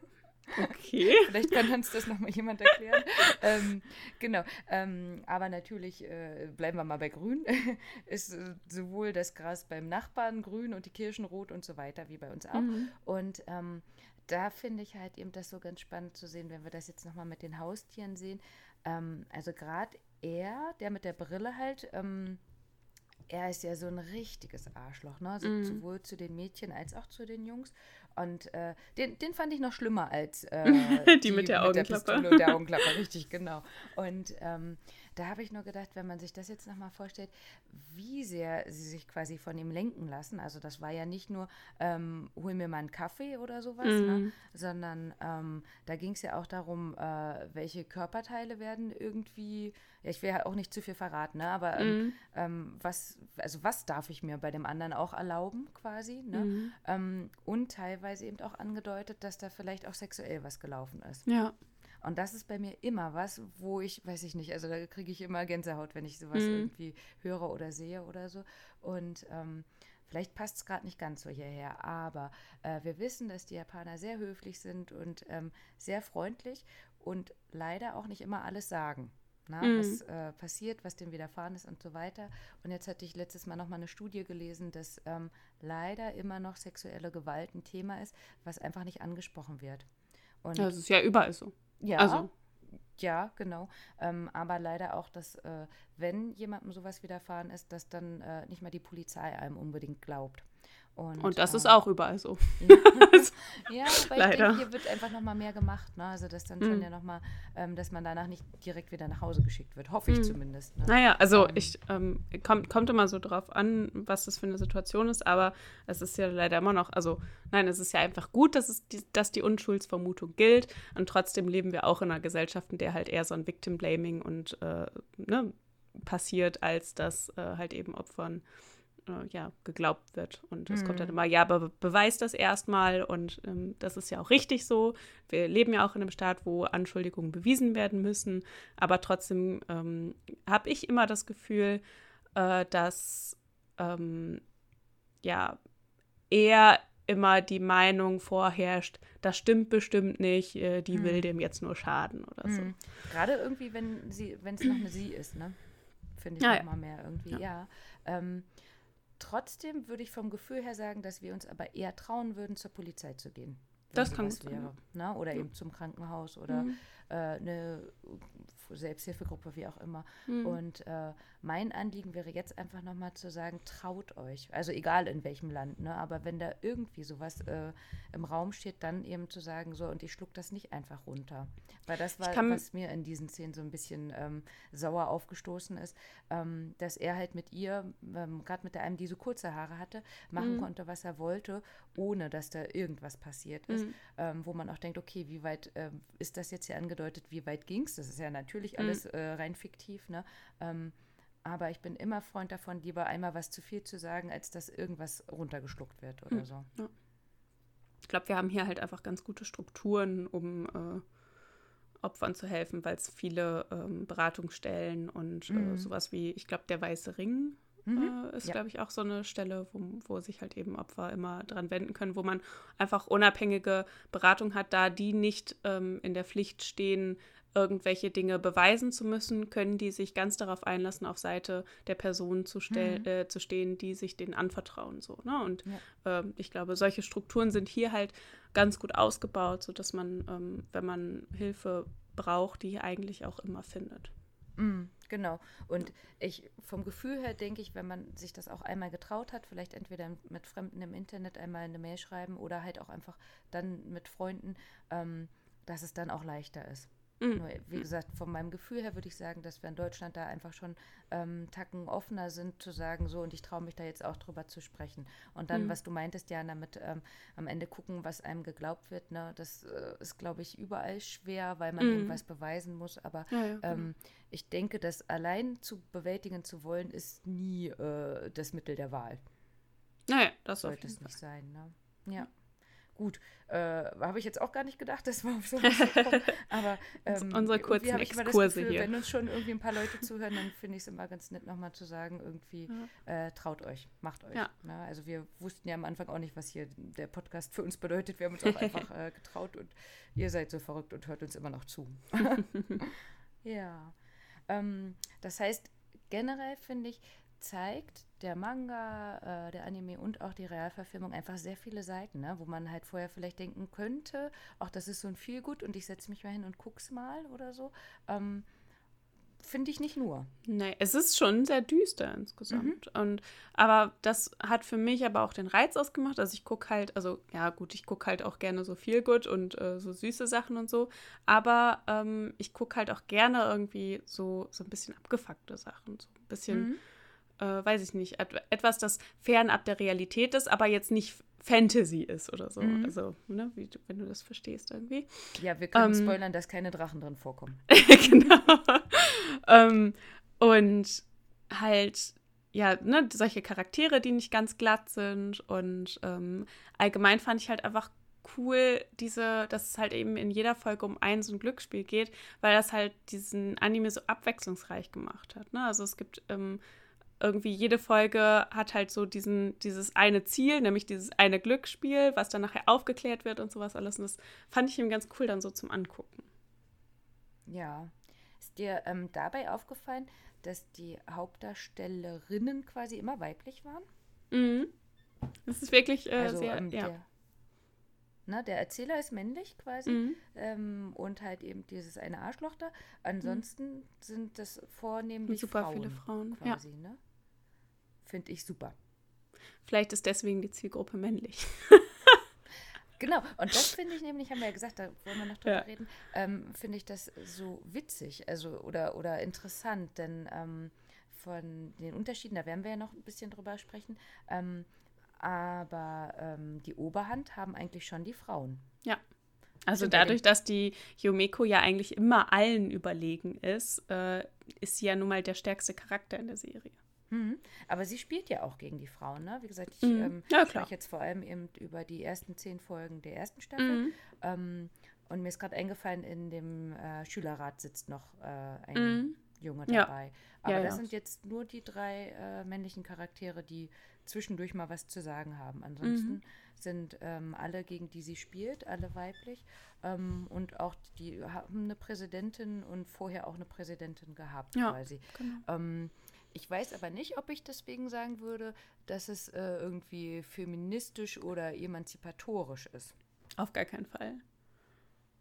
okay. Vielleicht kann uns das nochmal jemand erklären. ähm, genau. Ähm, aber natürlich, äh, bleiben wir mal bei grün, ist äh, sowohl das Gras beim Nachbarn grün und die Kirschen rot und so weiter wie bei uns auch. Mhm. Und ähm, da finde ich halt eben das so ganz spannend zu sehen, wenn wir das jetzt nochmal mit den Haustieren sehen. Ähm, also gerade er, der mit der Brille halt, ähm, er ist ja so ein richtiges Arschloch, ne? So, Mhm. Sowohl zu den Mädchen als auch zu den Jungs. Und äh, den, den fand ich noch schlimmer als äh, Die mit der Augenklappe. Pistole und der Augenklappe, richtig, genau. Und ähm, da habe ich nur gedacht, wenn man sich das jetzt nochmal vorstellt, wie sehr sie sich quasi von ihm lenken lassen. Also das war ja nicht nur, ähm, hol mir mal einen Kaffee oder sowas, ne? Mhm. sondern ähm, da ging es ja auch darum, äh, welche Körperteile werden irgendwie, ja, ich will ja auch nicht zu viel verraten, ne? aber ähm, Mhm. ähm, was, also was darf ich mir bei dem anderen auch erlauben, quasi, ne? Mhm. Ähm, und teilweise eben auch angedeutet, dass da vielleicht auch sexuell was gelaufen ist. Ja. Und das ist bei mir immer was, wo ich, weiß ich nicht, also da kriege ich immer Gänsehaut, wenn ich sowas Mhm. irgendwie höre oder sehe oder so. Und ähm, vielleicht passt es gerade nicht ganz so hierher, aber äh, wir wissen, dass die Japaner sehr höflich sind und ähm, sehr freundlich und leider auch nicht immer alles sagen. Na, Mhm. was äh, passiert, was dem widerfahren ist und so weiter. Und jetzt hatte ich letztes Mal nochmal eine Studie gelesen, dass ähm, leider immer noch sexuelle Gewalt ein Thema ist, was einfach nicht angesprochen wird. Und Das ist ja überall so. Ja, Also, ja, genau. Ähm, aber leider auch, dass äh, wenn jemandem sowas widerfahren ist, dass dann äh, nicht mal die Polizei einem unbedingt glaubt. Und, und das ist ähm, auch überall so. Ja, aber ich Leider. denke, hier wird einfach nochmal mehr gemacht. Ne? Also das dann schon Mhm. ja nochmal, ähm, dass man danach nicht direkt wieder nach Hause geschickt wird. Hoffe ich Mhm. zumindest. Ne? Naja, also Ähm. ich ähm, kommt, kommt immer so drauf an, was das für eine Situation ist, aber es ist ja leider immer noch, also nein, es ist ja einfach gut, dass, es die, dass die Unschuldsvermutung gilt und trotzdem leben wir auch in einer Gesellschaft, in der halt eher so ein Victim-Blaming und äh, ne, passiert, als dass äh, halt eben Opfern äh, ja, geglaubt wird. Und es kommt dann Mhm. immer, ja, aber beweis das erstmal und ähm, das ist ja auch richtig so. Wir leben ja auch in einem Staat, wo Anschuldigungen bewiesen werden müssen, aber trotzdem ähm, habe ich immer das Gefühl, äh, dass ähm, ja eher immer die Meinung vorherrscht, das stimmt bestimmt nicht, äh, die will Mhm. dem jetzt nur schaden oder so. Mhm. Gerade irgendwie, wenn sie, wenn es noch eine Sie ist, ne? Finde ich Ja, mal mehr irgendwie, ja. Ja. Ähm, trotzdem würde ich vom Gefühl her sagen, dass wir uns aber eher trauen würden, zur Polizei zu gehen. Das kann sein, wäre. Ne? Oder eben zum Krankenhaus oder Mhm. Äh, eine Selbsthilfegruppe, wie auch immer. Mhm. Und äh, mein Anliegen wäre jetzt einfach nochmal zu sagen, traut euch. Also egal in welchem Land, ne? aber wenn da irgendwie sowas äh, im Raum steht, dann eben zu sagen, so, und ich schluck das nicht einfach runter. Weil das war, was mir in diesen Szenen so ein bisschen ähm, sauer aufgestoßen ist, ähm, dass er halt mit ihr, ähm, gerade mit der einem, die so kurze Haare hatte, machen Mhm. konnte, was er wollte, ohne dass da irgendwas passiert ist. Mhm. Wo man auch denkt, okay, wie weit ähm, ist das jetzt hier angedeutet, wie weit ging es? Das ist ja natürlich Mhm. alles äh, rein fiktiv, ne? Ähm, aber ich bin immer Freund davon, lieber einmal was zu viel zu sagen, als dass irgendwas runtergeschluckt wird oder Mhm. so. Ich glaube, wir haben hier halt einfach ganz gute Strukturen, um äh, Opfern zu helfen, weil es viele ähm, Beratungsstellen und äh, Mhm. sowas wie, ich glaube, der Weiße Ring Mhm. äh, ist, Ja. glaube ich, auch so eine Stelle, wo, wo sich halt eben Opfer immer dran wenden können, wo man einfach unabhängige Beratung hat, da die nicht ähm, in der Pflicht stehen, irgendwelche Dinge beweisen zu müssen, können die sich ganz darauf einlassen, auf Seite der Person zu, Mhm. äh, zu stehen, die sich denen anvertrauen. So, ne? Und Ja. ähm, ich glaube, solche Strukturen sind hier halt ganz gut ausgebaut, sodass man, ähm, wenn man Hilfe braucht, die eigentlich auch immer findet. Mm, genau. Und ich vom Gefühl her denke ich, wenn man sich das auch einmal getraut hat, vielleicht entweder mit Fremden im Internet einmal eine Mail schreiben oder halt auch einfach dann mit Freunden, ähm, dass es dann auch leichter ist. Mhm. Nur, wie gesagt, von meinem Gefühl her würde ich sagen, dass wir in Deutschland da einfach schon ähm, Tacken offener sind, zu sagen, so, und ich traue mich da jetzt auch drüber zu sprechen. Und dann, Mhm. was du meintest, Jana, mit ähm, am Ende gucken, was einem geglaubt wird, ne, das äh, ist, glaube ich, überall schwer, weil man Mhm. irgendwas beweisen muss. Aber Ja, ja, genau. ähm, ich denke, das allein zu bewältigen zu wollen, ist nie äh, das Mittel der Wahl. naja, das Sollte es nicht sein. Ne? Ja. Gut, äh, habe ich jetzt auch gar nicht gedacht, dass wir auf sowas so kommen. Aber ähm, Unsere kurzen Exkurse Gefühl, hier. Wenn uns schon irgendwie ein paar Leute zuhören, dann finde ich es immer ganz nett, nochmal zu sagen, irgendwie äh, traut euch, macht euch. Ja. Ne? Also wir wussten ja am Anfang auch nicht, was hier der Podcast für uns bedeutet. Wir haben uns auch einfach äh, getraut und ihr seid so verrückt und hört uns immer noch zu. ja. Ähm, das heißt, generell finde ich, zeigt der Manga, äh, der Anime und auch die Realverfilmung einfach sehr viele Seiten, ne? wo man halt vorher vielleicht denken könnte, auch das ist so ein Feelgood und ich setze mich mal hin und guck's mal oder so. Ähm, finde ich nicht nur. Nee, es ist schon sehr düster insgesamt. Mhm. Und aber das hat für mich aber auch den Reiz ausgemacht. Also ich gucke halt, also ja gut, ich gucke halt auch gerne so viel gut und äh, so süße Sachen und so. Aber ähm, ich gucke halt auch gerne irgendwie so, so ein bisschen abgefuckte Sachen. So ein bisschen, mhm. Äh, weiß ich nicht, et etwas, das fernab der Realität ist, aber jetzt nicht Fantasy ist oder so. Mhm. Also, ne, wie, wenn du das verstehst irgendwie. Ja, wir können ähm, spoilern, dass keine Drachen drin vorkommen. genau. ähm, und halt, ja, ne, solche Charaktere, die nicht ganz glatt sind. Und ähm, allgemein fand ich halt einfach cool, diese, dass es halt eben in jeder Folge um ein so ein Glücksspiel geht, weil das halt diesen Anime so abwechslungsreich gemacht hat. Ne? Also es gibt ähm, irgendwie jede Folge hat halt so diesen, dieses eine Ziel, nämlich dieses eine Glücksspiel, was dann nachher aufgeklärt wird und sowas alles. Und das fand ich ihm ganz cool dann so zum Angucken. Ja. Ist dir ähm, dabei aufgefallen, dass die Hauptdarstellerinnen quasi immer weiblich waren? Mhm. Das ist wirklich äh, also, sehr, ähm, ja. Der, na, der Erzähler ist männlich quasi mhm. ähm, und halt eben dieses eine Arschloch da. Ansonsten mhm. sind das vornehmlich Super Frauen viele Frauen quasi, ja. ne? Finde ich super. Vielleicht ist deswegen die Zielgruppe männlich. Genau, und das finde ich nämlich, haben wir ja gesagt, da wollen wir noch drüber ja. reden, ähm, finde ich das so witzig, also oder, oder interessant, denn ähm, von den Unterschieden, da werden wir ja noch ein bisschen drüber sprechen, ähm, aber ähm, die Oberhand haben eigentlich schon die Frauen. Ja. Also dadurch, dass die Yomeko ja eigentlich immer allen überlegen ist, äh, ist sie ja nun mal der stärkste Charakter in der Serie. Mhm. Aber sie spielt ja auch gegen die Frauen, ne? Wie gesagt, ich mhm. ähm, ja, spreche jetzt vor allem eben über die ersten zehn Folgen der ersten Staffel. Mhm. Ähm, und mir ist gerade eingefallen, in dem äh, Schülerrat sitzt noch äh, ein mhm. Junge dabei. Ja. Aber ja, das sind jetzt nur die drei äh, männlichen Charaktere, die zwischendurch mal was zu sagen haben. Ansonsten mhm. sind ähm, alle, gegen die sie spielt, alle weiblich. Ähm, und auch die haben eine Präsidentin und vorher auch eine Präsidentin gehabt, ja, quasi. Genau. Ähm, ich weiß aber nicht, ob ich deswegen sagen würde, dass es äh, irgendwie feministisch oder emanzipatorisch ist. Auf gar keinen Fall.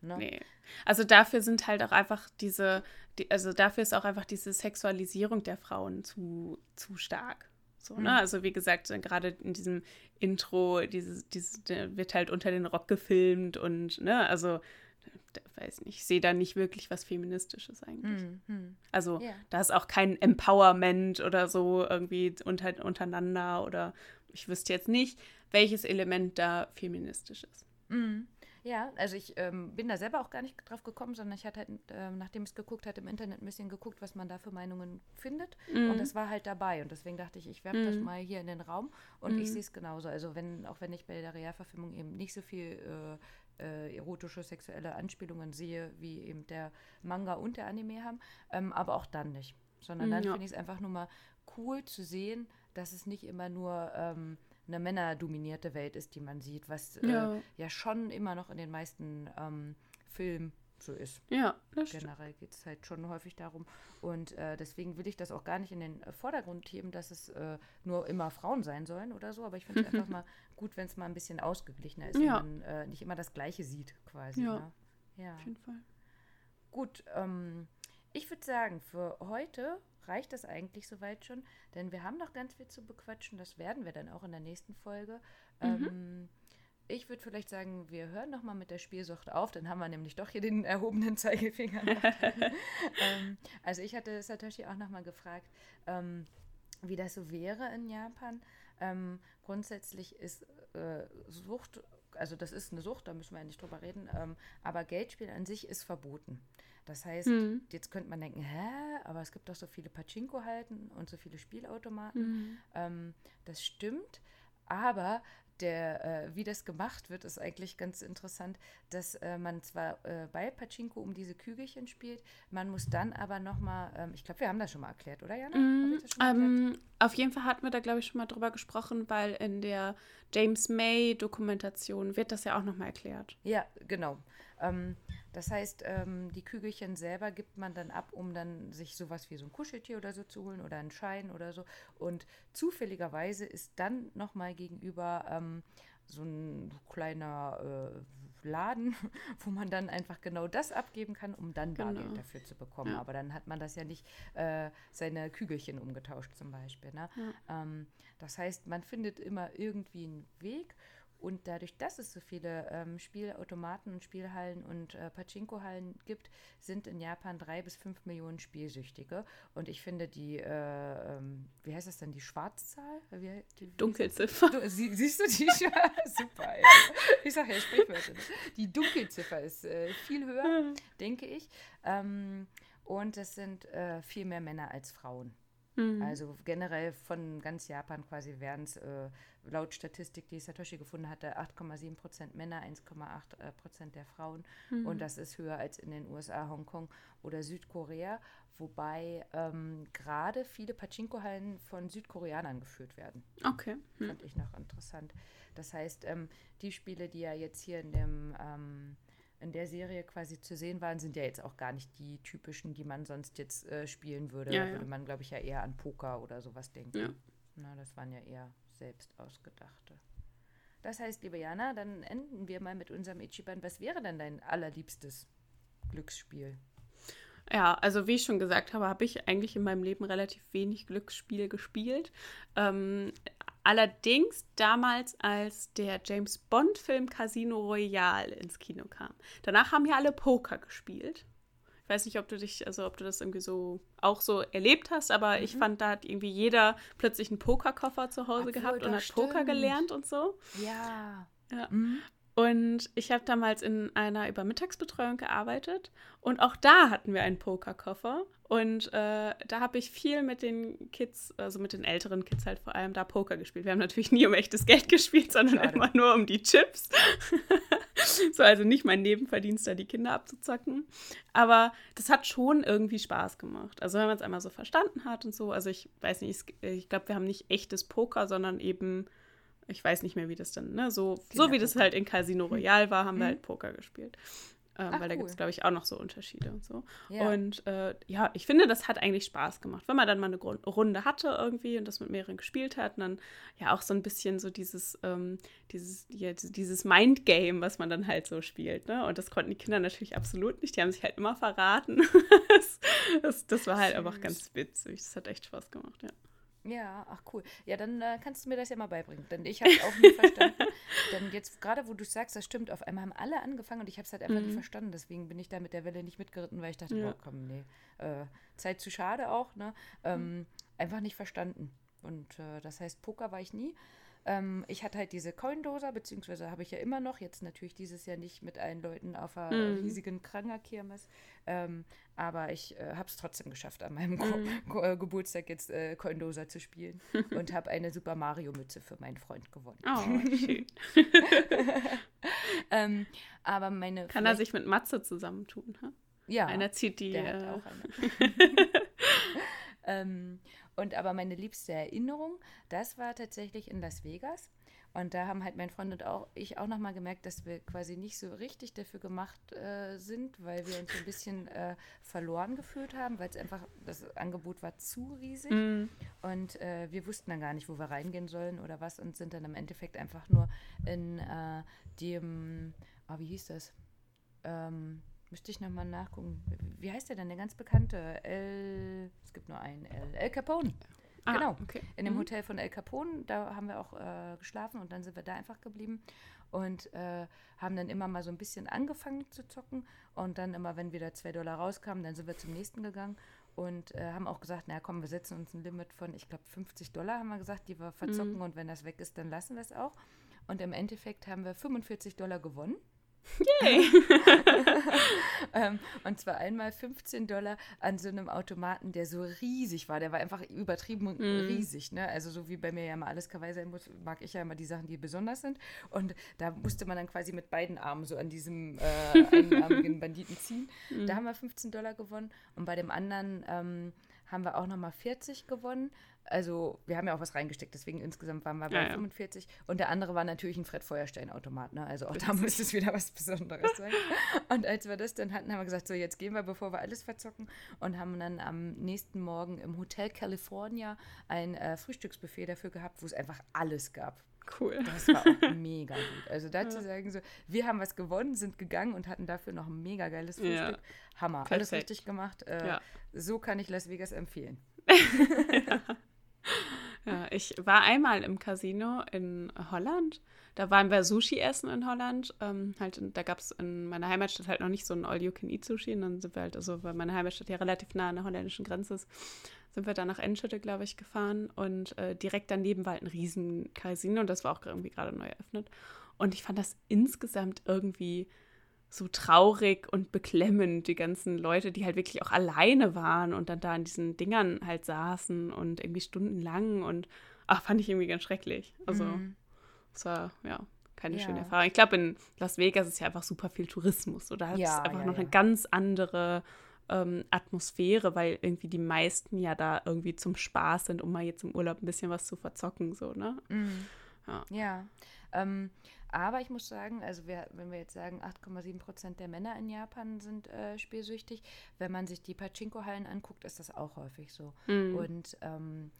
Ne? Nee. Also dafür sind halt auch einfach diese, die, also dafür ist auch einfach diese Sexualisierung der Frauen zu, zu stark. So, ne? Mhm. Also wie gesagt, gerade in diesem Intro, dieses, dieses, wird halt unter den Rock gefilmt und, ne, also weiß nicht, ich sehe da nicht wirklich was Feministisches eigentlich. Mm, mm. Also yeah. da ist auch kein Empowerment oder so irgendwie unter, untereinander oder ich wüsste jetzt nicht, welches Element da feministisch ist. Mm. Ja, also ich ähm, bin da selber auch gar nicht drauf gekommen, sondern ich hatte halt, äh, nachdem ich es geguckt hatte, im Internet ein bisschen geguckt, was man da für Meinungen findet. Mhm. Und das war halt dabei. Und deswegen dachte ich, ich werfe mhm. das mal hier in den Raum und mhm. ich sehe es genauso. Also wenn, auch wenn ich bei der Realverfilmung eben nicht so viel äh, äh, erotische, sexuelle Anspielungen sehe, wie eben der Manga und der Anime haben, ähm, aber auch dann nicht. Sondern dann ja. finde ich es einfach nur mal cool zu sehen, dass es nicht immer nur ähm, eine männerdominierte Welt ist, die man sieht, was äh, ja. ja schon immer noch in den meisten ähm, Filmen so ist. Ja, das Generell geht es halt schon häufig darum. Und äh, deswegen will ich das auch gar nicht in den Vordergrund heben, dass es äh, nur immer Frauen sein sollen oder so. Aber ich finde es einfach mal gut, wenn es mal ein bisschen ausgeglichener ist ja. und man äh, nicht immer das Gleiche sieht, quasi. Ja, ne? ja. auf jeden Fall. Gut, ähm, ich würde sagen, für heute reicht das eigentlich soweit schon, denn wir haben noch ganz viel zu bequatschen. Das werden wir dann auch in der nächsten Folge. Mhm. Ähm, ich würde vielleicht sagen, wir hören nochmal mit der Spielsucht auf, dann haben wir nämlich doch hier den erhobenen Zeigefinger. ähm, also ich hatte Satoshi auch nochmal gefragt, ähm, wie das so wäre in Japan. Ähm, grundsätzlich ist äh, Sucht, also das ist eine Sucht, da müssen wir ja nicht drüber reden, ähm, aber Geldspiel an sich ist verboten. Das heißt, mhm. jetzt könnte man denken, hä, aber es gibt doch so viele Pachinko-Halten und so viele Spielautomaten. Mhm. Das stimmt, aber der, äh, wie das gemacht wird, ist eigentlich ganz interessant, dass äh, man zwar äh, bei Pachinko um diese Kügelchen spielt, man muss dann aber nochmal, ähm, ich glaube, wir haben das schon mal erklärt, oder Jana? Mm, ähm, auf jeden Fall hatten wir da, glaube ich, schon mal drüber gesprochen, weil in der James May-Dokumentation wird das ja auch nochmal erklärt. Ja, genau. Ähm, das heißt, ähm, die Kügelchen selber gibt man dann ab, um dann sich sowas wie so ein Kuscheltier oder so zu holen oder einen Schein oder so. Und zufälligerweise ist dann nochmal gegenüber ähm, so ein kleiner, äh, Laden, wo man dann einfach genau das abgeben kann, um dann Genau. Bargeld dafür zu bekommen. Ja. Aber dann hat man das ja nicht äh, seine Kügelchen umgetauscht zum Beispiel. Ne? Ähm, das heißt, man findet immer irgendwie einen Weg. Und dadurch, dass es so viele ähm, Spielautomaten und Spielhallen und äh, Pachinko-Hallen gibt, sind in Japan drei bis fünf Millionen Spielsüchtige. Und ich finde die, äh, ähm, wie heißt das denn, die Schwarzzahl? Wie, die, Dunkelziffer. Du, sie, siehst du die? Super, ey. Ich sag ja Sprichwörter. Die Dunkelziffer ist äh, viel höher, denke ich. Ähm, und es sind äh, viel mehr Männer als Frauen. Mhm. Also generell von ganz Japan quasi wären es äh, laut Statistik, die Satoshi gefunden hatte, 8,7 Prozent Männer, 1,8 äh, Prozent der Frauen. Und das ist höher als in den USA, Hongkong oder Südkorea. Wobei ähm, gerade viele Pachinko-Hallen von Südkoreanern geführt werden. Okay. Hm. Fand ich noch interessant. Das heißt, ähm, die Spiele, die ja jetzt hier in dem ähm, in der Serie quasi zu sehen waren, sind ja jetzt auch gar nicht die typischen, die man sonst jetzt äh, spielen würde. Ja, da ja. würde man, glaube ich, ja eher an Poker oder sowas denken. Ja. Na, das waren ja eher selbst ausgedachte. Das heißt, liebe Jana, dann enden wir mal mit unserem Ichiban. Was wäre denn dein allerliebstes Glücksspiel? Ja, also wie ich schon gesagt habe, habe ich eigentlich in meinem Leben relativ wenig Glücksspiele gespielt. Ähm, allerdings damals, als der James Bond-Film Casino Royale ins Kino kam. Danach haben ja alle Poker gespielt. Ich weiß nicht, ob du dich, also ob du das irgendwie so auch so erlebt hast, aber ich fand, da hat irgendwie jeder plötzlich einen Pokerkoffer zu Hause Obwohl, gehabt und hat Poker stimmt. gelernt und so. Ja. Ja. Mhm. Und ich habe damals in einer Übermittagsbetreuung gearbeitet und auch da hatten wir einen Pokerkoffer. Und äh, da habe ich viel mit den Kids, also mit den älteren Kids halt vor allem da Poker gespielt. Wir haben natürlich nie um echtes Geld gespielt, sondern Schade. immer nur um die Chips. so, also nicht mein Nebenverdienst, da die Kinder abzuzocken. Aber das hat schon irgendwie Spaß gemacht. Also wenn man es einmal so verstanden hat und so. Also ich weiß nicht, es- ich glaube, wir haben nicht echtes Poker, sondern eben, ich weiß nicht mehr, wie das dann, ne? So, so wie das halt in Casino Royale war, haben wir Mhm. halt Poker gespielt. Ähm, Ach, weil da cool. gibt es, glaube ich, auch noch so Unterschiede und so. Ja. Und äh, ja, ich finde, das hat eigentlich Spaß gemacht. Wenn man dann mal eine Grund Runde hatte irgendwie und das mit mehreren gespielt hat, und dann ja auch so ein bisschen so dieses, ähm, dieses, ja, dieses Mindgame, was man dann halt so spielt. Ne? Und das konnten die Kinder natürlich absolut nicht. Die haben sich halt immer verraten. das, das, das war halt einfach Süß. ganz witzig. Das hat echt Spaß gemacht, ja. Ja, ach cool. Ja, dann äh, kannst du mir das ja mal beibringen. Denn ich habe es auch nie verstanden. Denn jetzt, gerade wo du sagst, das stimmt, auf einmal haben alle angefangen und ich habe es halt einfach nicht verstanden. Deswegen bin ich da mit der Welle nicht mitgeritten, weil ich dachte, Ja. boah, komm, nee. Äh, Zeit zu schade auch, ne? Ähm, Einfach nicht verstanden. Und äh, das heißt, Poker war ich nie. Ähm, ich hatte halt diese Coindoser, beziehungsweise habe ich ja immer noch, jetzt natürlich dieses Jahr nicht mit allen Leuten auf einer Mhm. riesigen Krangerkirmes. Ähm, aber ich äh, habe es trotzdem geschafft, an meinem Mhm. Ko äh, Geburtstag jetzt äh, Coindoser zu spielen und habe eine Super Mario-Mütze für meinen Freund gewonnen. Oh, schön. Ähm, aber meine. Kann er sich mit Matze zusammentun? Ha? Ja. Einer zieht die. Der hat Äh, auch eine. ähm, und aber meine liebste Erinnerung, das war tatsächlich in Las Vegas. Und da haben halt mein Freund und auch ich auch nochmal gemerkt, dass wir quasi nicht so richtig dafür gemacht äh, sind, weil wir uns ein bisschen äh, verloren gefühlt haben, weil es einfach, das Angebot war zu riesig. mm, Und äh, wir wussten dann gar nicht, wo wir reingehen sollen oder was und sind dann im Endeffekt einfach nur in äh, dem, ah, wie hieß das? Ähm, müsste ich nochmal nachgucken. Wie heißt der denn, der ganz bekannte? El, es gibt nur einen, El, El Capone. ah, Genau. Okay. In dem Mhm. Hotel von El Capone, da haben wir auch äh, geschlafen und dann sind wir da einfach geblieben und äh, haben dann immer mal so ein bisschen angefangen zu zocken und dann immer, wenn wieder zwei Dollar rauskamen, dann sind wir zum nächsten gegangen und äh, haben auch gesagt, na komm, wir setzen uns ein Limit von, ich glaube, 50 Dollar haben wir gesagt, die wir verzocken Mhm. und wenn das weg ist, dann lassen wir es auch. Und im Endeffekt haben wir 45 Dollar gewonnen. Yay. ähm, und zwar einmal 15 Dollar an so einem Automaten, der so riesig war. Der war einfach übertrieben Mhm. riesig. Ne? Also so wie bei mir ja immer alles kawaii sein muss, mag ich ja immer die Sachen, die besonders sind. Und da musste man dann quasi mit beiden Armen so an diesem äh, einarmigen Banditen ziehen. Mhm. Da haben wir 15 Dollar gewonnen. Und bei dem anderen ähm, haben wir auch nochmal 40 gewonnen. Also wir haben ja auch was reingesteckt, deswegen insgesamt waren wir bei Ja, ja. 45. Und der andere war natürlich ein Fred Feuerstein-Automat. Ne? Also auch da musste es wieder was Besonderes sein. Und als wir das dann hatten, haben wir gesagt, so jetzt gehen wir, bevor wir alles verzocken. Und haben dann am nächsten Morgen im Hotel California ein äh, Frühstücksbuffet dafür gehabt, wo es einfach alles gab. Cool. Das war auch mega gut. Also dazu ja. sagen so, wir haben was gewonnen, sind gegangen und hatten dafür noch ein mega geiles Frühstück. Ja. Hammer. Perfekt. Alles richtig gemacht. Äh, ja. So kann ich Las Vegas empfehlen. ja. ich war einmal im Casino in Holland. Da waren wir Sushi essen in Holland. Ähm, halt, da gab es in meiner Heimatstadt halt noch nicht so ein All-You-Can-Eat-Sushi. Und dann sind wir halt, also weil meine Heimatstadt ja relativ nah an der holländischen Grenze ist, sind wir dann nach Enschede, glaube ich, gefahren. Und äh, direkt daneben war halt ein riesen Casino und das war auch irgendwie gerade neu eröffnet. Und ich fand das insgesamt irgendwie so traurig und beklemmend, die ganzen Leute, die halt wirklich auch alleine waren und dann da in diesen Dingern halt saßen und irgendwie stundenlang und ach, fand ich irgendwie ganz schrecklich. Also, mhm. es war, ja, keine ja. schöne Erfahrung. Ich glaube, in Las Vegas ist ja einfach super viel Tourismus oder hat ja, einfach ja, noch eine ganz andere ähm, Atmosphäre, weil irgendwie die meisten ja da irgendwie zum Spaß sind, um mal jetzt im Urlaub ein bisschen was zu verzocken, so, ne? Mhm. Ja. ja. Ähm, aber ich muss sagen, also wir, wenn wir jetzt sagen, 8,7 Prozent der Männer in Japan sind äh, spielsüchtig, wenn man sich die Pachinko-Hallen anguckt, ist das auch häufig so. Mhm. Und ähm,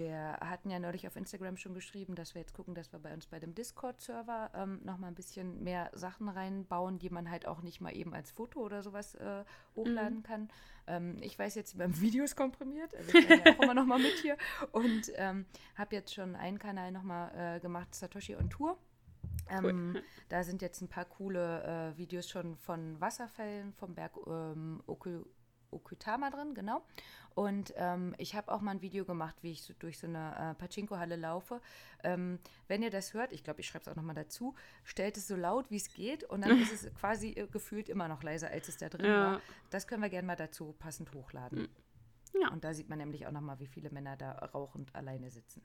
wir hatten ja neulich auf Instagram schon geschrieben, dass wir jetzt gucken, dass wir bei uns bei dem Discord-Server ähm, nochmal ein bisschen mehr Sachen reinbauen, die man halt auch nicht mal eben als Foto oder sowas äh, hochladen mhm. kann. Ähm, ich weiß jetzt, wie man Videos komprimiert, also ich bin ja auch immer nochmal mit hier und ähm, habe jetzt schon einen Kanal nochmal äh, gemacht, Satoshi on Tour. Ähm, cool. Da sind jetzt ein paar coole äh, Videos schon von Wasserfällen vom Berg ähm, Oku, Okutama drin, genau. Und ähm, ich habe auch mal ein Video gemacht, wie ich so durch so eine äh, Pachinko-Halle laufe. Ähm, wenn ihr das hört, ich glaube, ich schreibe es auch nochmal dazu, stellt es so laut, wie es geht und dann ist es quasi äh, gefühlt immer noch leiser, als es da drin ja. war. Das können wir gerne mal dazu passend hochladen. Ja. Und da sieht man nämlich auch nochmal, wie viele Männer da rauchend alleine sitzen.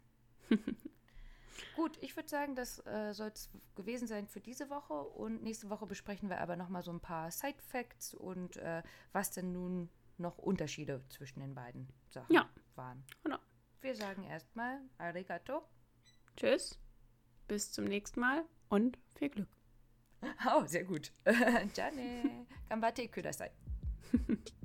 Gut, ich würde sagen, das äh, soll es gewesen sein für diese Woche. Und nächste Woche besprechen wir aber nochmal so ein paar Side-Facts und äh, was denn nun noch Unterschiede zwischen den beiden Sachen ja. waren. Genau. Wir sagen erstmal Arigato. Tschüss. Bis zum nächsten Mal und viel Glück. Oh, sehr gut. Jane. Gambate kudasai.